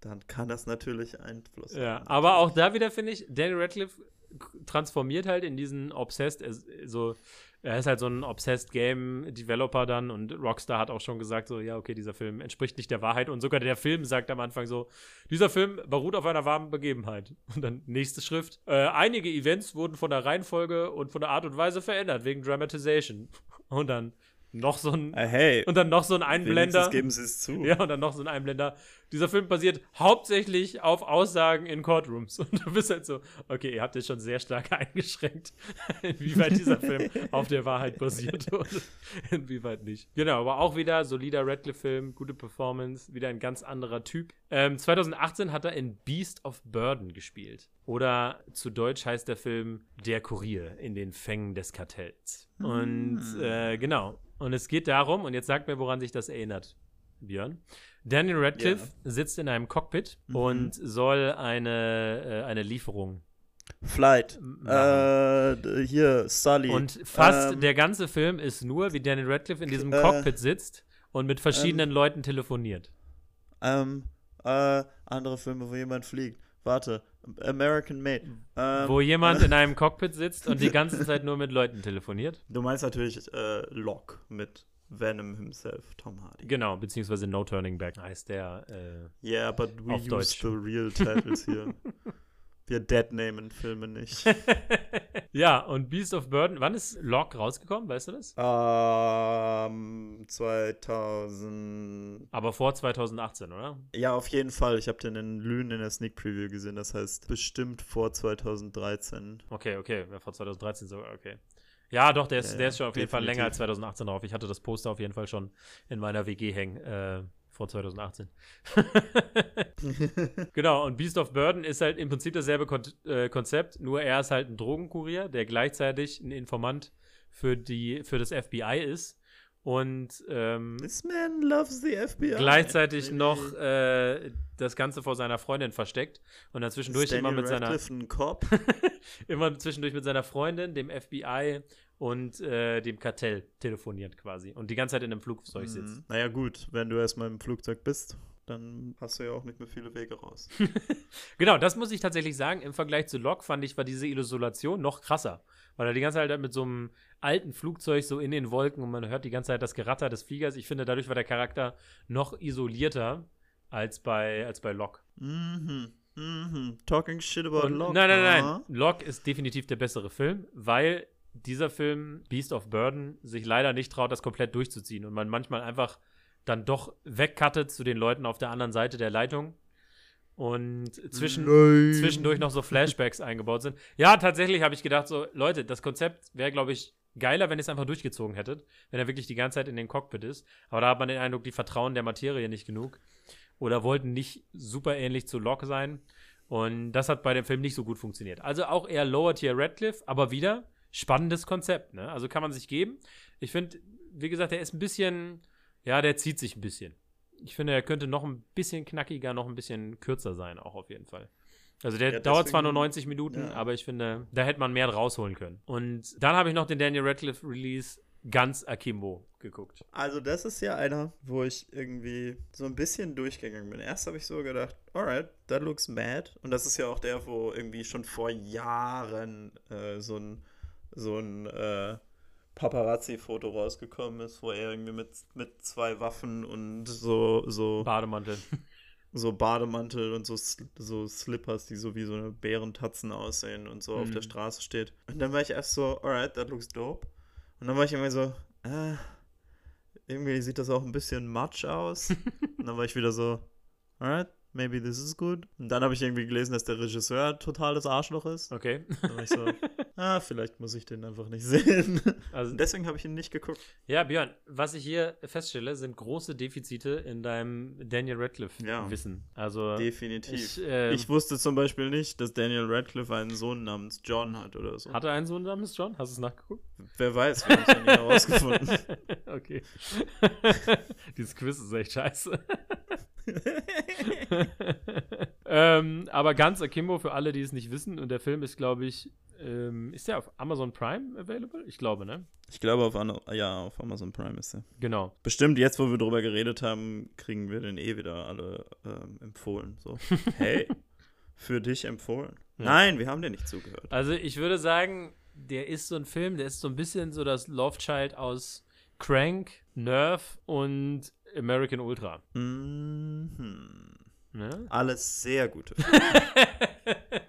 dann kann das natürlich Einfluss ja, haben. aber auch da wieder finde ich, Daniel Radcliffe transformiert halt in diesen Obsessed, so, er ist halt so ein Obsessed Game Developer dann und Rockstar hat auch schon gesagt so, ja, okay, dieser Film entspricht nicht der Wahrheit und sogar der Film sagt am Anfang so, dieser Film beruht auf einer warmen Begebenheit. Und dann nächste Schrift, äh, einige Events wurden von der Reihenfolge und von der Art und Weise verändert wegen Dramatization. Und dann noch so ein Äh, hey, und dann noch so ein Einblender. geben sie es zu. Ja, und dann noch so ein Einblender. Dieser Film basiert hauptsächlich auf Aussagen in Courtrooms. Und du bist halt so, okay, ihr habt jetzt schon sehr stark eingeschränkt, inwieweit dieser Film auf der Wahrheit basiert und inwieweit nicht. Genau, aber auch wieder solider Radcliffe-Film, gute Performance, wieder ein ganz anderer Typ. Ähm, 2018 hat er in Beast of Burden gespielt. Oder zu Deutsch heißt der Film Der Kurier in den Fängen des Kartells. Und äh, genau. Und es geht darum, und jetzt sagt mir, woran sich das erinnert, Björn. Daniel Radcliffe sitzt in einem Cockpit Mhm. und soll eine, äh, eine Lieferung Flight. Äh, hier, Sully. Und fast Ähm, der ganze Film ist nur, wie Daniel Radcliffe in diesem äh, Cockpit sitzt und mit verschiedenen Leuten telefoniert. Ähm, äh, andere Filme, wo jemand fliegt. Warte, American Made. Ähm, wo jemand äh, in einem Cockpit sitzt und die ganze Zeit nur mit Leuten telefoniert. Du meinst natürlich äh, Locke mit Venom himself, Tom Hardy. Genau, beziehungsweise No Turning Back heißt der. Äh, Yeah, but we use Deutsch. the real titles hier. Wir deadnamen Filme nicht. ja, und Beast of Burden, wann ist Locke rausgekommen? Weißt du das? ähm, 2000. Aber vor 2018, oder? Ja, auf jeden Fall. Ich habe den in Lünen in der Sneak Preview gesehen. Das heißt, bestimmt vor 2013. Okay, okay, ja, vor 2013 sogar, okay. Ja, doch, der ist, Ja, der ist schon auf jeden Fall definitiv. länger als 2018 drauf. Ich hatte das Poster auf jeden Fall schon in meiner WG hängen, äh, vor 2018. genau, und Beast of Burden ist halt im Prinzip dasselbe Kon äh, Konzept, nur er ist halt ein Drogenkurier, der gleichzeitig ein Informant für, die, für das FBI ist und ähm, This man loves the FBI. gleichzeitig noch äh, das Ganze vor seiner Freundin versteckt und dann zwischendurch immer mit seiner Radcliffe immer zwischendurch mit seiner Freundin, dem FBI und äh, dem Kartell telefoniert quasi und die ganze Zeit in einem Flugzeug sitzt. Mhm. Naja, gut, wenn du erstmal im Flugzeug bist, dann hast du ja auch nicht mehr viele Wege raus. Genau, das muss ich tatsächlich sagen. Im Vergleich zu Locke fand ich, war diese Isolation noch krasser. Weil er die ganze Zeit halt mit so einem alten Flugzeug so in den Wolken und man hört die ganze Zeit das Geratter des Fliegers. Ich finde, dadurch war der Charakter noch isolierter als bei, als bei Locke. Mhm. Mhm. Talking shit about Und, Locke. nein, nein, nein. Locke ist definitiv der bessere Film, weil dieser Film, Beast of Burden, sich leider nicht traut, das komplett durchzuziehen und man manchmal einfach dann doch wegcuttet zu den Leuten auf der anderen Seite der Leitung und zwischen, Nein. zwischendurch noch so Flashbacks eingebaut sind. Ja, tatsächlich habe ich gedacht, so, Leute, das Konzept wäre, glaube ich, geiler, wenn ihr es einfach durchgezogen hättet, wenn er wirklich die ganze Zeit in den Cockpit ist. Aber da hat man den Eindruck, die vertrauen der Materie nicht genug oder wollten nicht super ähnlich zu Locke sein. Und das hat bei dem Film nicht so gut funktioniert. Also auch eher Lower Tier Radcliffe, aber wieder spannendes Konzept. Ne? Also kann man sich geben. Ich finde, wie gesagt, der ist ein bisschen, ja, der zieht sich ein bisschen. Ich finde, er könnte noch ein bisschen knackiger, noch ein bisschen kürzer sein, auch auf jeden Fall. Also der Ja, dauert zwar nur deswegen- 90 Minuten, ja. aber ich finde, da hätte man mehr rausholen können. Und dann habe ich noch den Daniel Radcliffe Release ganz Akimbo geguckt. Also, das ist ja einer, wo ich irgendwie so ein bisschen durchgegangen bin. Erst habe ich so gedacht, alright, that looks mad. Und das ist ja auch der, wo irgendwie schon vor Jahren äh, so ein, so ein äh, Paparazzi-Foto rausgekommen ist, wo er irgendwie mit, mit zwei Waffen und so, so, Bademantel. so Bademantel und so, so Slippers, die so wie so eine Bärentatzen aussehen und so auf Mhm. der Straße steht. Und dann war ich erst so, alright, that looks dope. Und dann war ich irgendwie so, äh, irgendwie sieht das auch ein bisschen much aus. und dann war ich wieder so, alright, maybe this is good. Und dann habe ich irgendwie gelesen, dass der Regisseur totales Arschloch ist. Okay. Dann war ich so, ah, vielleicht muss ich den einfach nicht sehen. Also, deswegen habe ich ihn nicht geguckt. ja, Björn, was ich hier feststelle, sind große Defizite in deinem Daniel Ja. Radcliffe-Wissen. Also, Definitiv. ich, ähm, Ich wusste zum Beispiel nicht, dass Daniel Radcliffe einen Sohn namens John hat oder so. hatte einen Sohn namens John? Hast du es nachgeguckt? Wer weiß, wir haben es ja nie herausgefunden. okay. Dieses Quiz ist echt scheiße. Ähm, aber ganz Akimbo für alle, die es nicht wissen. Und der Film ist, glaube ich, ähm, ist der auf Amazon Prime available? Ich glaube, ne? Ich glaube, auf, ja, auf Amazon Prime ist er. Genau. Bestimmt, jetzt, wo wir drüber geredet haben, kriegen wir den eh wieder alle ähm, empfohlen. So, hey, für dich empfohlen. Ja. Nein, wir haben dir nicht zugehört. Also ich würde sagen, der ist so ein Film, der ist so ein bisschen so das Love Child aus Crank, Nerve und American Ultra. Mhm. Ne? Alles sehr gute.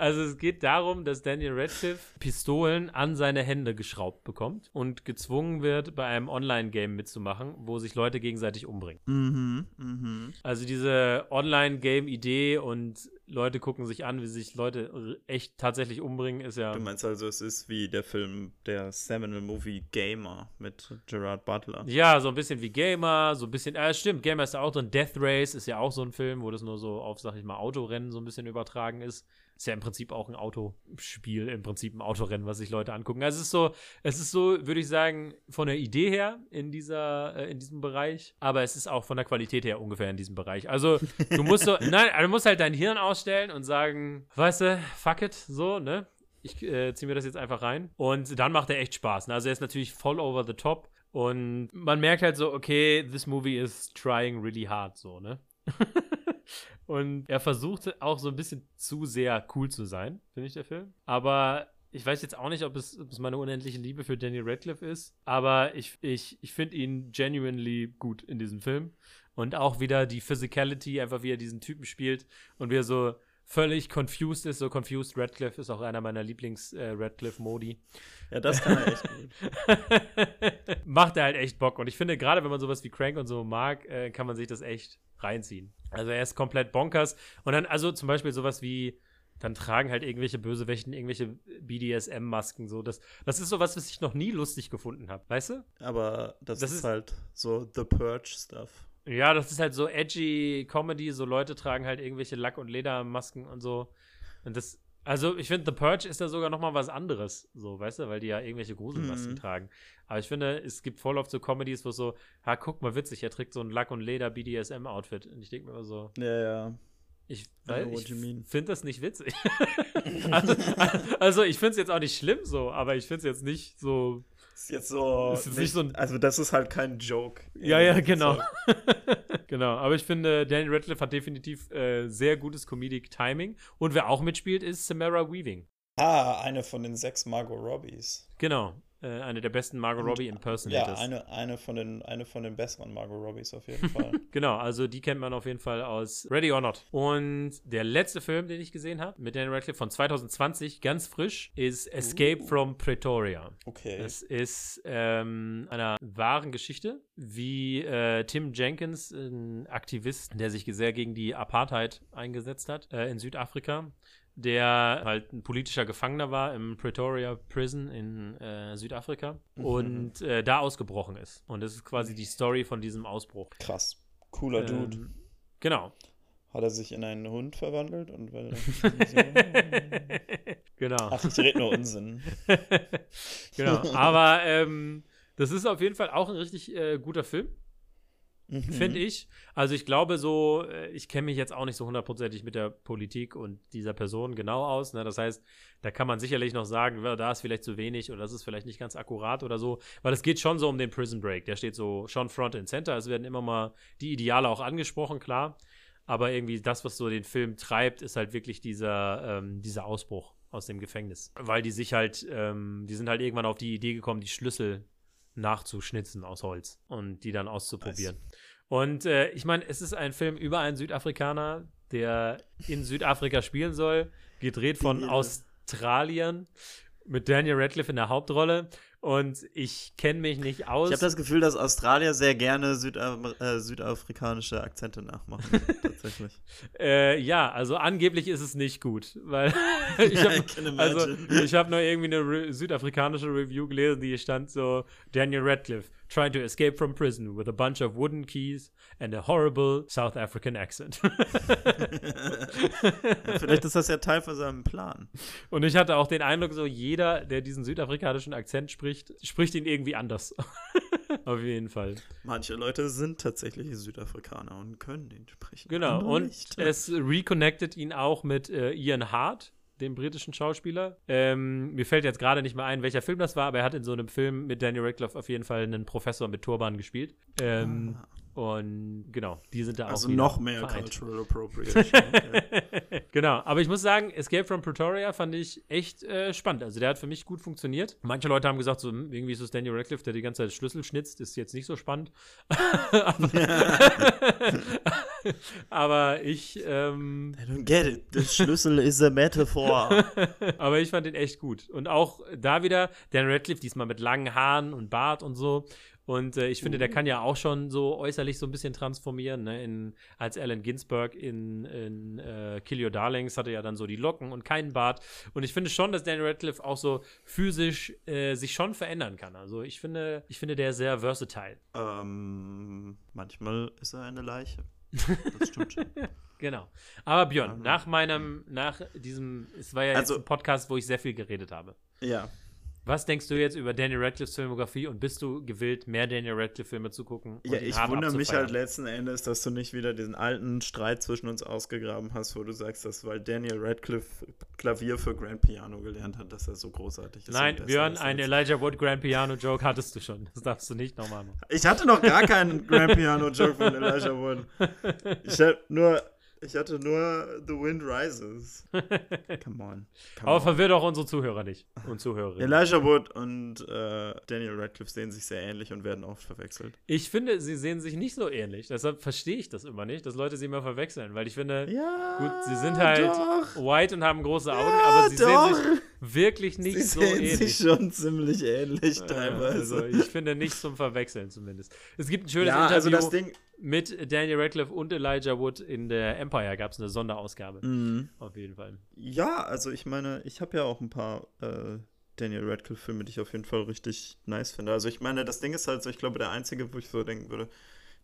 also es geht darum, dass Daniel Radcliffe Pistolen an seine Hände geschraubt bekommt und gezwungen wird, bei einem Online-Game mitzumachen, wo sich Leute gegenseitig umbringen. mhm, mhm. Also diese Online-Game-Idee und Leute gucken sich an, wie sich Leute echt tatsächlich umbringen, ist ja. Du meinst also, es ist wie der Film, der Seminal Movie Gamer mit Gerard Butler. Ja, so ein bisschen wie Gamer, so ein bisschen, äh, stimmt, Gamer ist ja auch drin. Death Race ist ja auch so ein Film, wo das nur so auf, sag ich mal, Autorennen so ein bisschen übertragen ist. Ist ja im Prinzip auch ein Autospiel, im Prinzip ein Autorennen, was sich Leute angucken. Also es ist so, es ist so, würde ich sagen, von der Idee her in dieser, äh, in diesem Bereich, aber es ist auch von der Qualität her ungefähr in diesem Bereich. Also du musst so, nein, du musst halt dein Hirn ausstellen und sagen, weißt du, fuck it, so, ne? Ich äh, ziehe mir das jetzt einfach rein. Und dann macht er echt Spaß. Ne? Also er ist natürlich voll over the top. Und man merkt halt so, okay, this movie is trying really hard, so, ne? und er versuchte auch so ein bisschen zu sehr cool zu sein, finde ich, der Film. Aber ich weiß jetzt auch nicht, ob es, ob es meine unendliche Liebe für Daniel Radcliffe ist, aber ich, ich, ich finde ihn genuinely gut in diesem Film. Und auch wieder die Physicality, einfach wie er diesen Typen spielt und wie er so völlig confused ist. So confused Radcliffe ist auch einer meiner Lieblings-Radcliffe-Modi. Ja, das kann er echt gut. Macht er halt echt Bock. Und ich finde, gerade wenn man sowas wie Crank und so mag, äh, kann man sich das echt reinziehen. Also er ist komplett bonkers. Und dann, also zum Beispiel sowas wie, dann tragen halt irgendwelche Bösewichten irgendwelche BDSM-Masken. So. Das, das ist sowas, was ich noch nie lustig gefunden habe. Weißt du? Aber das, Das ist, ist- halt so The Purge-Stuff. Ja, das ist halt so edgy Comedy. So Leute tragen halt irgendwelche Lack- und Ledermasken und so. Und das, also ich finde, The Purge ist da sogar noch mal was anderes. So, weißt du, weil die ja irgendwelche Gruselmasken Mhm. tragen. Aber ich finde, es gibt voll oft so Comedies, wo so, ha, guck mal, witzig, er trägt so ein Lack- und Leder-BDSM-Outfit. Und ich denke mir immer so, Ja, ja. ich, ich finde das nicht witzig. also, also, ich finde es jetzt auch nicht schlimm so, aber ich finde es jetzt nicht so. Ist jetzt so. Ist nicht so also, das ist halt kein Joke. Ja, ja, genau. So. genau, aber ich finde, Daniel Radcliffe hat definitiv äh, sehr gutes Comedic Timing. Und wer auch mitspielt, ist Samara Weaving. Ah, eine von den sechs Margot Robbies. Genau, äh, eine der besten Margot Robbie Ja, Impersonators. eine, eine, von den, eine von den besseren Margot Robbies auf jeden Fall. Genau, also die kennt man auf jeden Fall aus Ready or Not. Und der letzte Film, den ich gesehen habe, mit Daniel Radcliffe von 2020, ganz frisch, ist Escape Uh. from Pretoria. Okay. Es ist ähm, einer wahren Geschichte, wie äh, Tim Jenkins, ein Aktivist, der sich sehr gegen die Apartheid eingesetzt hat äh, in Südafrika, der halt ein politischer Gefangener war im Pretoria Prison in äh, Südafrika Mhm. und äh, da ausgebrochen ist. Und das ist quasi die Story von diesem Ausbruch. Krass. Cooler Dude. Ähm, genau. Hat er sich in einen Hund verwandelt? Und weil genau. Ach, ich rede nur Unsinn. genau. Aber ähm, das ist auf jeden Fall auch ein richtig äh, guter Film. Mhm. finde ich. Also ich glaube so, äh, ich kenne mich jetzt auch nicht so hundertprozentig mit der Politik und dieser Person genau aus. Ne? Das heißt, da kann man sicherlich noch sagen, da ist vielleicht zu wenig oder das ist vielleicht nicht ganz akkurat oder so. Weil es geht schon so um den Prison Break. Der steht so schon front and center. Es werden immer mal die Ideale auch angesprochen, klar. Aber irgendwie das, was so den Film treibt, ist halt wirklich dieser, ähm, dieser Ausbruch aus dem Gefängnis. Weil die sich halt, ähm, die sind halt irgendwann auf die Idee gekommen, die Schlüssel nachzuschnitzen aus Holz und die dann auszuprobieren. Und äh, ich meine, es ist ein Film über einen Südafrikaner, der in Südafrika spielen soll, gedreht von Irre. Australien mit Daniel Radcliffe in der Hauptrolle. Und ich kenne mich nicht aus. Ich habe das Gefühl, dass Australier sehr gerne Südam äh, südafrikanische Akzente nachmachen. tatsächlich. Äh, ja, also angeblich ist es nicht gut, weil ich habe also, ich hab nur irgendwie eine Re südafrikanische Review gelesen, die stand so Daniel Radcliffe trying to escape from prison with a bunch of wooden keys and a horrible South African accent. Vielleicht ist das ja Teil von seinem Plan. Und ich hatte auch den Eindruck, so jeder, der diesen südafrikanischen Akzent spricht, spricht ihn irgendwie anders. Auf jeden Fall. Manche Leute sind tatsächlich Südafrikaner und können ihn sprechen. Genau. Und nicht. es reconnected ihn auch mit äh, Ian Hart, dem britischen Schauspieler. Ähm, mir fällt jetzt gerade nicht mehr ein, welcher Film das war, aber er hat in so einem Film mit Daniel Radcliffe auf jeden Fall einen Professor mit Turban gespielt. Ähm, ah. Und genau, die sind da also auch. Also noch mehr vereint. Cultural Appropriation. Okay. genau, aber ich muss sagen, Escape from Pretoria fand ich echt äh, spannend. Also der hat für mich gut funktioniert. Manche Leute haben gesagt, so hm, irgendwie ist es Daniel Radcliffe, der die ganze Zeit Schlüssel schnitzt, ist jetzt nicht so spannend. aber ich. Ähm, I don't get it. The Schlüssel is a metaphor. aber ich fand den echt gut. Und auch da wieder, Daniel Radcliffe, diesmal mit langen Haaren und Bart und so. Und äh, ich finde, der kann ja auch schon so äußerlich so ein bisschen transformieren. Ne? In, als Allen Ginsberg in, in äh, Kill Your Darlings hatte ja dann so die Locken und keinen Bart. Und ich finde schon, dass Daniel Radcliffe auch so physisch äh, sich schon verändern kann. Also ich finde, ich finde, der ist sehr versatile. Ähm, manchmal ist er eine Leiche. Das stimmt schon. genau. Aber Björn, nach meinem, nach diesem, es war ja also, jetzt ein Podcast, wo ich sehr viel geredet habe. Ja. Was denkst du jetzt über Daniel Radcliffe's Filmografie und bist du gewillt, mehr Daniel Radcliffe-Filme zu gucken? Ja, ich wundere mich halt letzten Endes, dass du nicht wieder diesen alten Streit zwischen uns ausgegraben hast, wo du sagst, dass weil Daniel Radcliffe Klavier für Grand Piano gelernt hat, dass er so großartig ist. Nein, Björn, ein Elijah Wood Grand Piano Joke hattest du schon. Das darfst du nicht nochmal machen. Ich hatte noch gar keinen Grand Piano Joke von Elijah Wood. Ich habe nur ich hatte nur The Wind Rises. Come on. Come Aber verwirrt auch unsere Zuhörer nicht und Zuhörerinnen. Elijah Wood und äh, Daniel Radcliffe sehen sich sehr ähnlich und werden oft verwechselt. Ich finde, sie sehen sich nicht so ähnlich. Deshalb verstehe ich das immer nicht, dass Leute sie immer verwechseln. Weil ich finde, ja, gut, sie sind halt doch. white und haben große Augen, ja, aber sie doch. sehen sich wirklich nicht sie so ähnlich. Sie sehen sich schon ziemlich ähnlich teilweise. Also ich finde nicht zum Verwechseln zumindest. Es gibt ein schönes ja, Interview. Also das Ding mit Daniel Radcliffe und Elijah Wood in der Empire gab es eine Sonderausgabe. Mhm. Auf jeden Fall. Ja, also ich meine, ich habe ja auch ein paar äh, Daniel Radcliffe-Filme, die ich auf jeden Fall richtig nice finde. Also ich meine, das Ding ist halt so, ich glaube, der einzige, wo ich so denken würde,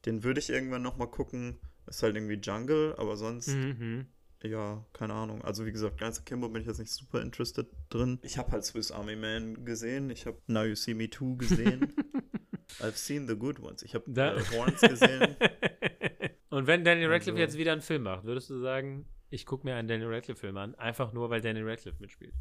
den würde ich irgendwann noch mal gucken, ist halt irgendwie Jungle, aber sonst, mhm. Ja, keine Ahnung. Also wie gesagt, ganze Kimbo bin ich jetzt nicht super interested drin. Ich habe halt Swiss Army Man gesehen, ich habe Now You See Me Too gesehen. I've seen the good ones. Ich habe äh, Horns gesehen. Und wenn Daniel Radcliffe also. jetzt wieder einen Film macht, würdest du sagen, ich gucke mir einen Daniel Radcliffe-Film an, einfach nur, weil Daniel Radcliffe mitspielt?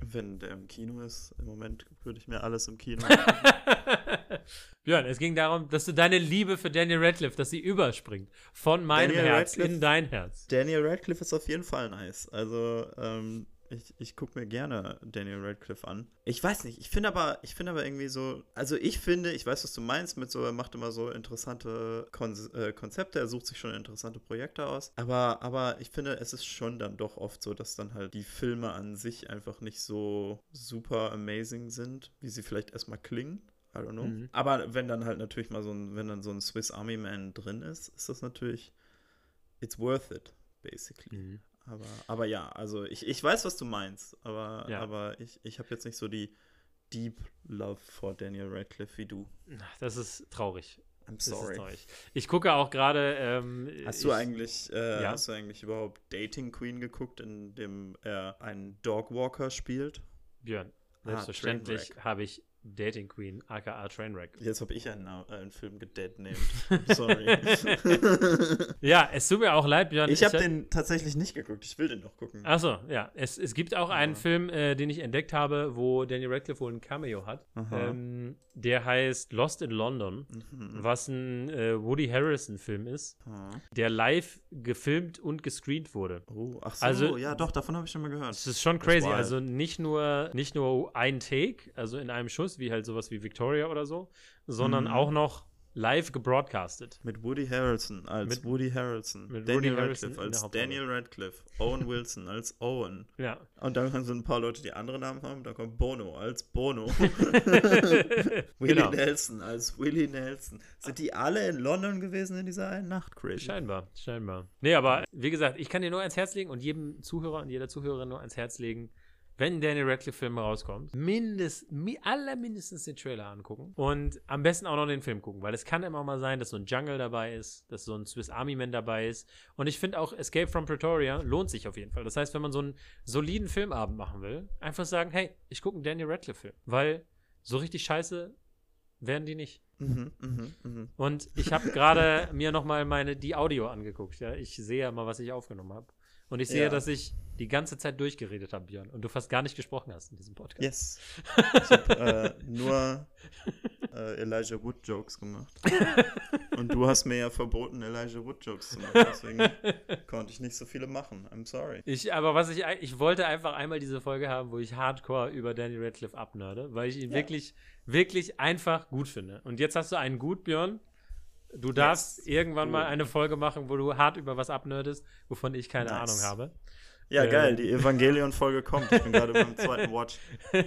Wenn der im Kino ist, im Moment würde ich mir alles im Kino Björn, es ging darum, dass du deine Liebe für Daniel Radcliffe, dass sie überspringt. Von meinem Daniel Herz Radcliffe, in dein Herz. Daniel Radcliffe ist auf jeden Fall nice. Also, ähm, ich, ich gucke mir gerne Daniel Radcliffe an. Ich weiß nicht, ich finde aber, ich finde aber irgendwie so, also ich finde, ich weiß, was du meinst mit so, er macht immer so interessante Kon äh, Konzepte, er sucht sich schon interessante Projekte aus. Aber, aber ich finde, es ist schon dann doch oft so, dass dann halt die Filme an sich einfach nicht so super amazing sind, wie sie vielleicht erstmal klingen. I don't know. Mhm. Aber wenn dann halt natürlich mal so ein, wenn dann so ein Swiss Army Man drin ist, ist das natürlich, it's worth it, basically. Mhm. Aber, aber ja, also ich, ich weiß, was du meinst, aber, ja. aber ich, ich habe jetzt nicht so die Deep Love for Daniel Radcliffe wie du. Das ist traurig. I'm sorry. Traurig. Ich gucke auch gerade. Ähm, hast du eigentlich, äh, ja? hast du eigentlich überhaupt Dating Queen geguckt, in dem er einen Dogwalker spielt? Björn, ah, selbstverständlich ah, habe ich Dating Queen, aka Trainwreck. Jetzt habe ich einen, äh, einen Film gedeadnamed. Sorry. ja, es tut mir auch leid, Björn. Ich, habe hab den tatsächlich nicht geguckt. Ich will den noch gucken. Achso, ja. Es, es gibt auch ja. einen Film, äh, den ich entdeckt habe, wo Daniel Radcliffe wohl ein Cameo hat. Ähm, der heißt Lost in London, mhm. was ein äh, Woody Harrison-Film ist, mhm. der live gefilmt und gescreent wurde. Oh, ach so, also, ja, doch, davon habe ich schon mal gehört. Das ist schon crazy. Also nicht nur, nicht nur ein Take, also in einem Schuss, wie halt sowas wie Victoria oder so, sondern mhm. auch noch live gebroadcastet. Mit Woody Harrelson als Mit- Woody Harrelson. mit Daniel Woody Harrelson Radcliffe als. Daniel Radcliffe. Owen Wilson als Owen. Ja. Und dann sind ein paar Leute, die andere Namen haben. Da kommt Bono als Bono. Willie Genau. Nelson als Willie Nelson. Sind die alle in London gewesen in dieser einen Nacht? Crazy. Scheinbar, scheinbar. Nee, aber wie gesagt, ich kann dir nur ans Herz legen und jedem Zuhörer und jeder Zuhörerin nur ans Herz legen, wenn Daniel Radcliffe-Film rauskommt, mindest, mi, allermindestens den Trailer angucken und am besten auch noch den Film gucken, weil es kann immer mal sein, dass so ein Jungle dabei ist, dass so ein Swiss Army Man dabei ist und ich finde auch Escape from Pretoria lohnt sich auf jeden Fall. Das heißt, wenn man so einen soliden Filmabend machen will, einfach sagen, hey, ich gucke einen Daniel Radcliffe-Film, weil so richtig scheiße werden die nicht. Mhm, mhm, mhm. Und ich habe gerade mir nochmal meine die Audio angeguckt. Ja, ich sehe ja mal, was ich aufgenommen habe. Und ich sehe, Ja. dass ich die ganze Zeit durchgeredet habe, Björn. Und du fast gar nicht gesprochen hast in diesem Podcast. Yes. Ich habe äh, nur äh, Elijah Wood Jokes gemacht. Und du hast mir ja verboten, Elijah Wood Jokes zu machen. Deswegen konnte ich nicht so viele machen. I'm sorry. Ich, aber was ich, ich wollte einfach einmal diese Folge haben, wo ich hardcore über Daniel Radcliffe abnörde, weil ich ihn Ja. wirklich, wirklich einfach gut finde. Und jetzt hast du einen gut, Björn. Du darfst Yes. irgendwann mal eine Folge machen, wo du hart über was abnördest, wovon ich keine Nice. Ahnung habe. Ja, Ähm. geil. Die Evangelion-Folge kommt. Ich bin gerade beim zweiten Watch.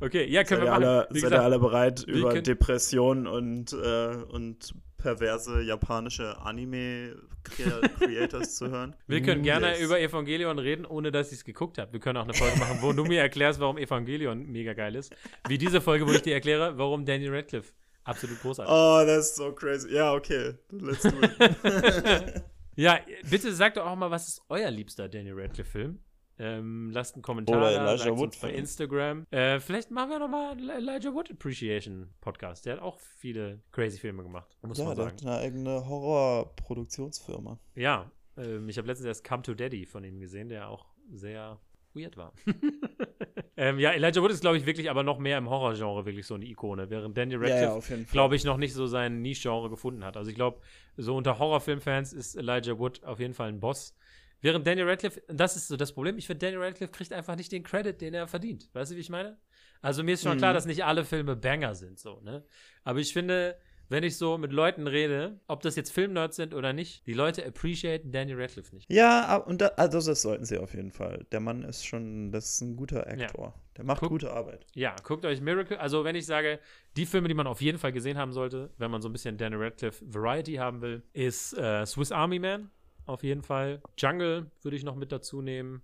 okay, ja, Seid können wir ihr machen. alle, seid gesagt, ihr alle bereit, wir über Depressionen und, äh, und perverse japanische Anime-Creators zu hören? Wir können gerne Yes. über Evangelion reden, ohne dass ich es geguckt habe. Wir können auch eine Folge machen, wo du mir erklärst, warum Evangelion mega geil ist. Wie diese Folge, wo ich dir erkläre, warum Daniel Radcliffe absolut großartig Oh, that's so crazy. Ja, okay. Let's do it. Ja, bitte sagt doch auch mal, was ist euer liebster Daniel Radcliffe-Film? Ähm, lasst einen Kommentar Oder da, Elijah Wood bei. Instagram. Äh, vielleicht machen wir noch mal einen Elijah Wood Appreciation Podcast. Der hat auch viele crazy Filme gemacht, muss ja, man der sagen. hat eine eigene Horrorproduktionsfirma. Ja, ähm, ich habe letztens erst Come to Daddy von ihm gesehen, der auch sehr weird war. ähm, ja, Elijah Wood ist, glaube ich, wirklich aber noch mehr im Horrorgenre wirklich so eine Ikone, während Daniel Radcliffe, auf jeden glaube ich, noch nicht so sein Niche-Genre gefunden hat. Also ich glaube, so unter Horrorfilmfans ist Elijah Wood auf jeden Fall ein Boss. Während Daniel Radcliffe, und das ist so das Problem, ich finde, Daniel Radcliffe kriegt einfach nicht den Credit, den er verdient. Weißt du, wie ich meine? Also mir ist schon Mhm. klar, dass nicht alle Filme Banger sind, so, ne? Aber ich finde, wenn ich so mit Leuten rede, ob das jetzt Filmnerds sind oder nicht, die Leute appreciaten Daniel Radcliffe nicht. Ja, und da, also das sollten sie auf jeden Fall. Der Mann ist schon, das ist ein guter Aktor. Der macht Guck- gute Arbeit. Ja, guckt euch Miracle, also wenn ich sage, die Filme, die man auf jeden Fall gesehen haben sollte, wenn man so ein bisschen Daniel Radcliffe Variety haben will, ist äh, Swiss Army Man, auf jeden Fall. Jungle würde ich noch mit dazu nehmen.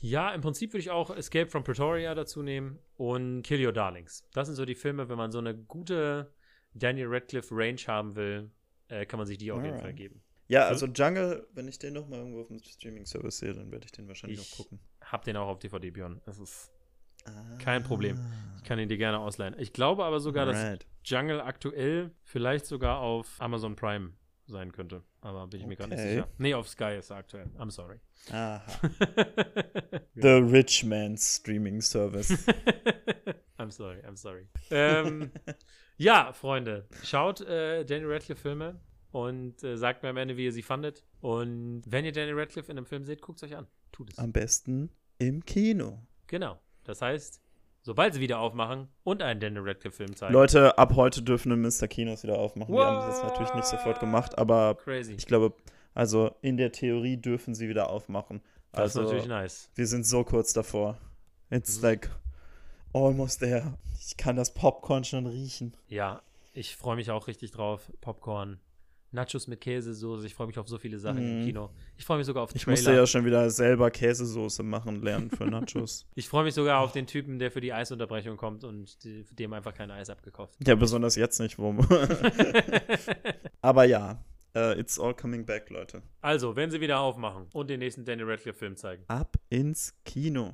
Ja, im Prinzip würde ich auch Escape from Pretoria dazu nehmen und Kill Your Darlings. Das sind so die Filme, wenn man so eine gute Daniel Radcliffe Range haben will, äh, kann man sich die auf jeden Alright. Fall geben. Ja, Hm? also Jungle, wenn ich den noch mal irgendwo auf dem Streaming-Service sehe, dann werde ich den wahrscheinlich Ich- auch gucken. Hab den auch auf DVD, Björn. Das ist, Ah. Kein Problem. ich kann ihn dir gerne ausleihen. Ich glaube aber sogar, dass Alright. Jungle aktuell vielleicht sogar auf Amazon Prime sein könnte. Aber bin ich mir gar nicht Okay. sicher. Nee, auf Sky ist er aktuell. I'm sorry. Aha. The Rich Man's Streaming Service. I'm sorry, I'm sorry. ähm, ja, Freunde, schaut äh, Daniel Radcliffe Filme und äh, sagt mir am Ende, wie ihr sie fandet. Und wenn ihr Daniel Radcliffe in einem Film seht, guckt es euch an. Tut es. Am besten im Kino. Genau. Das heißt, sobald sie wieder aufmachen und einen Daniel Radcliffe-Film zeigen. Leute, ab heute dürfen die Mr. Kinos wieder aufmachen. Wir haben das jetzt natürlich nicht sofort gemacht, aber Crazy. ich glaube, also in der Theorie dürfen sie wieder aufmachen. das Also ist natürlich nice. wir sind so kurz davor. It's Mhm. like almost there. Ich kann das Popcorn schon riechen. Ja, ich freue mich auch richtig drauf. Popcorn, Nachos mit Käsesoße. Ich freue mich auf so viele Sachen im Mhm. Kino. Ich freue mich sogar auf Ich Trailer. musste ja schon wieder selber Käsesoße machen lernen für Nachos. Ich freue mich sogar auf den Typen, der für die Eisunterbrechung kommt und die, dem einfach kein Eis abgekauft ja, besonders jetzt nicht, wo. Aber ja, äh, it's all coming back, Leute. Also, wenn sie wieder aufmachen und den nächsten Daniel Radcliffe-Film zeigen. Ab ins Kino.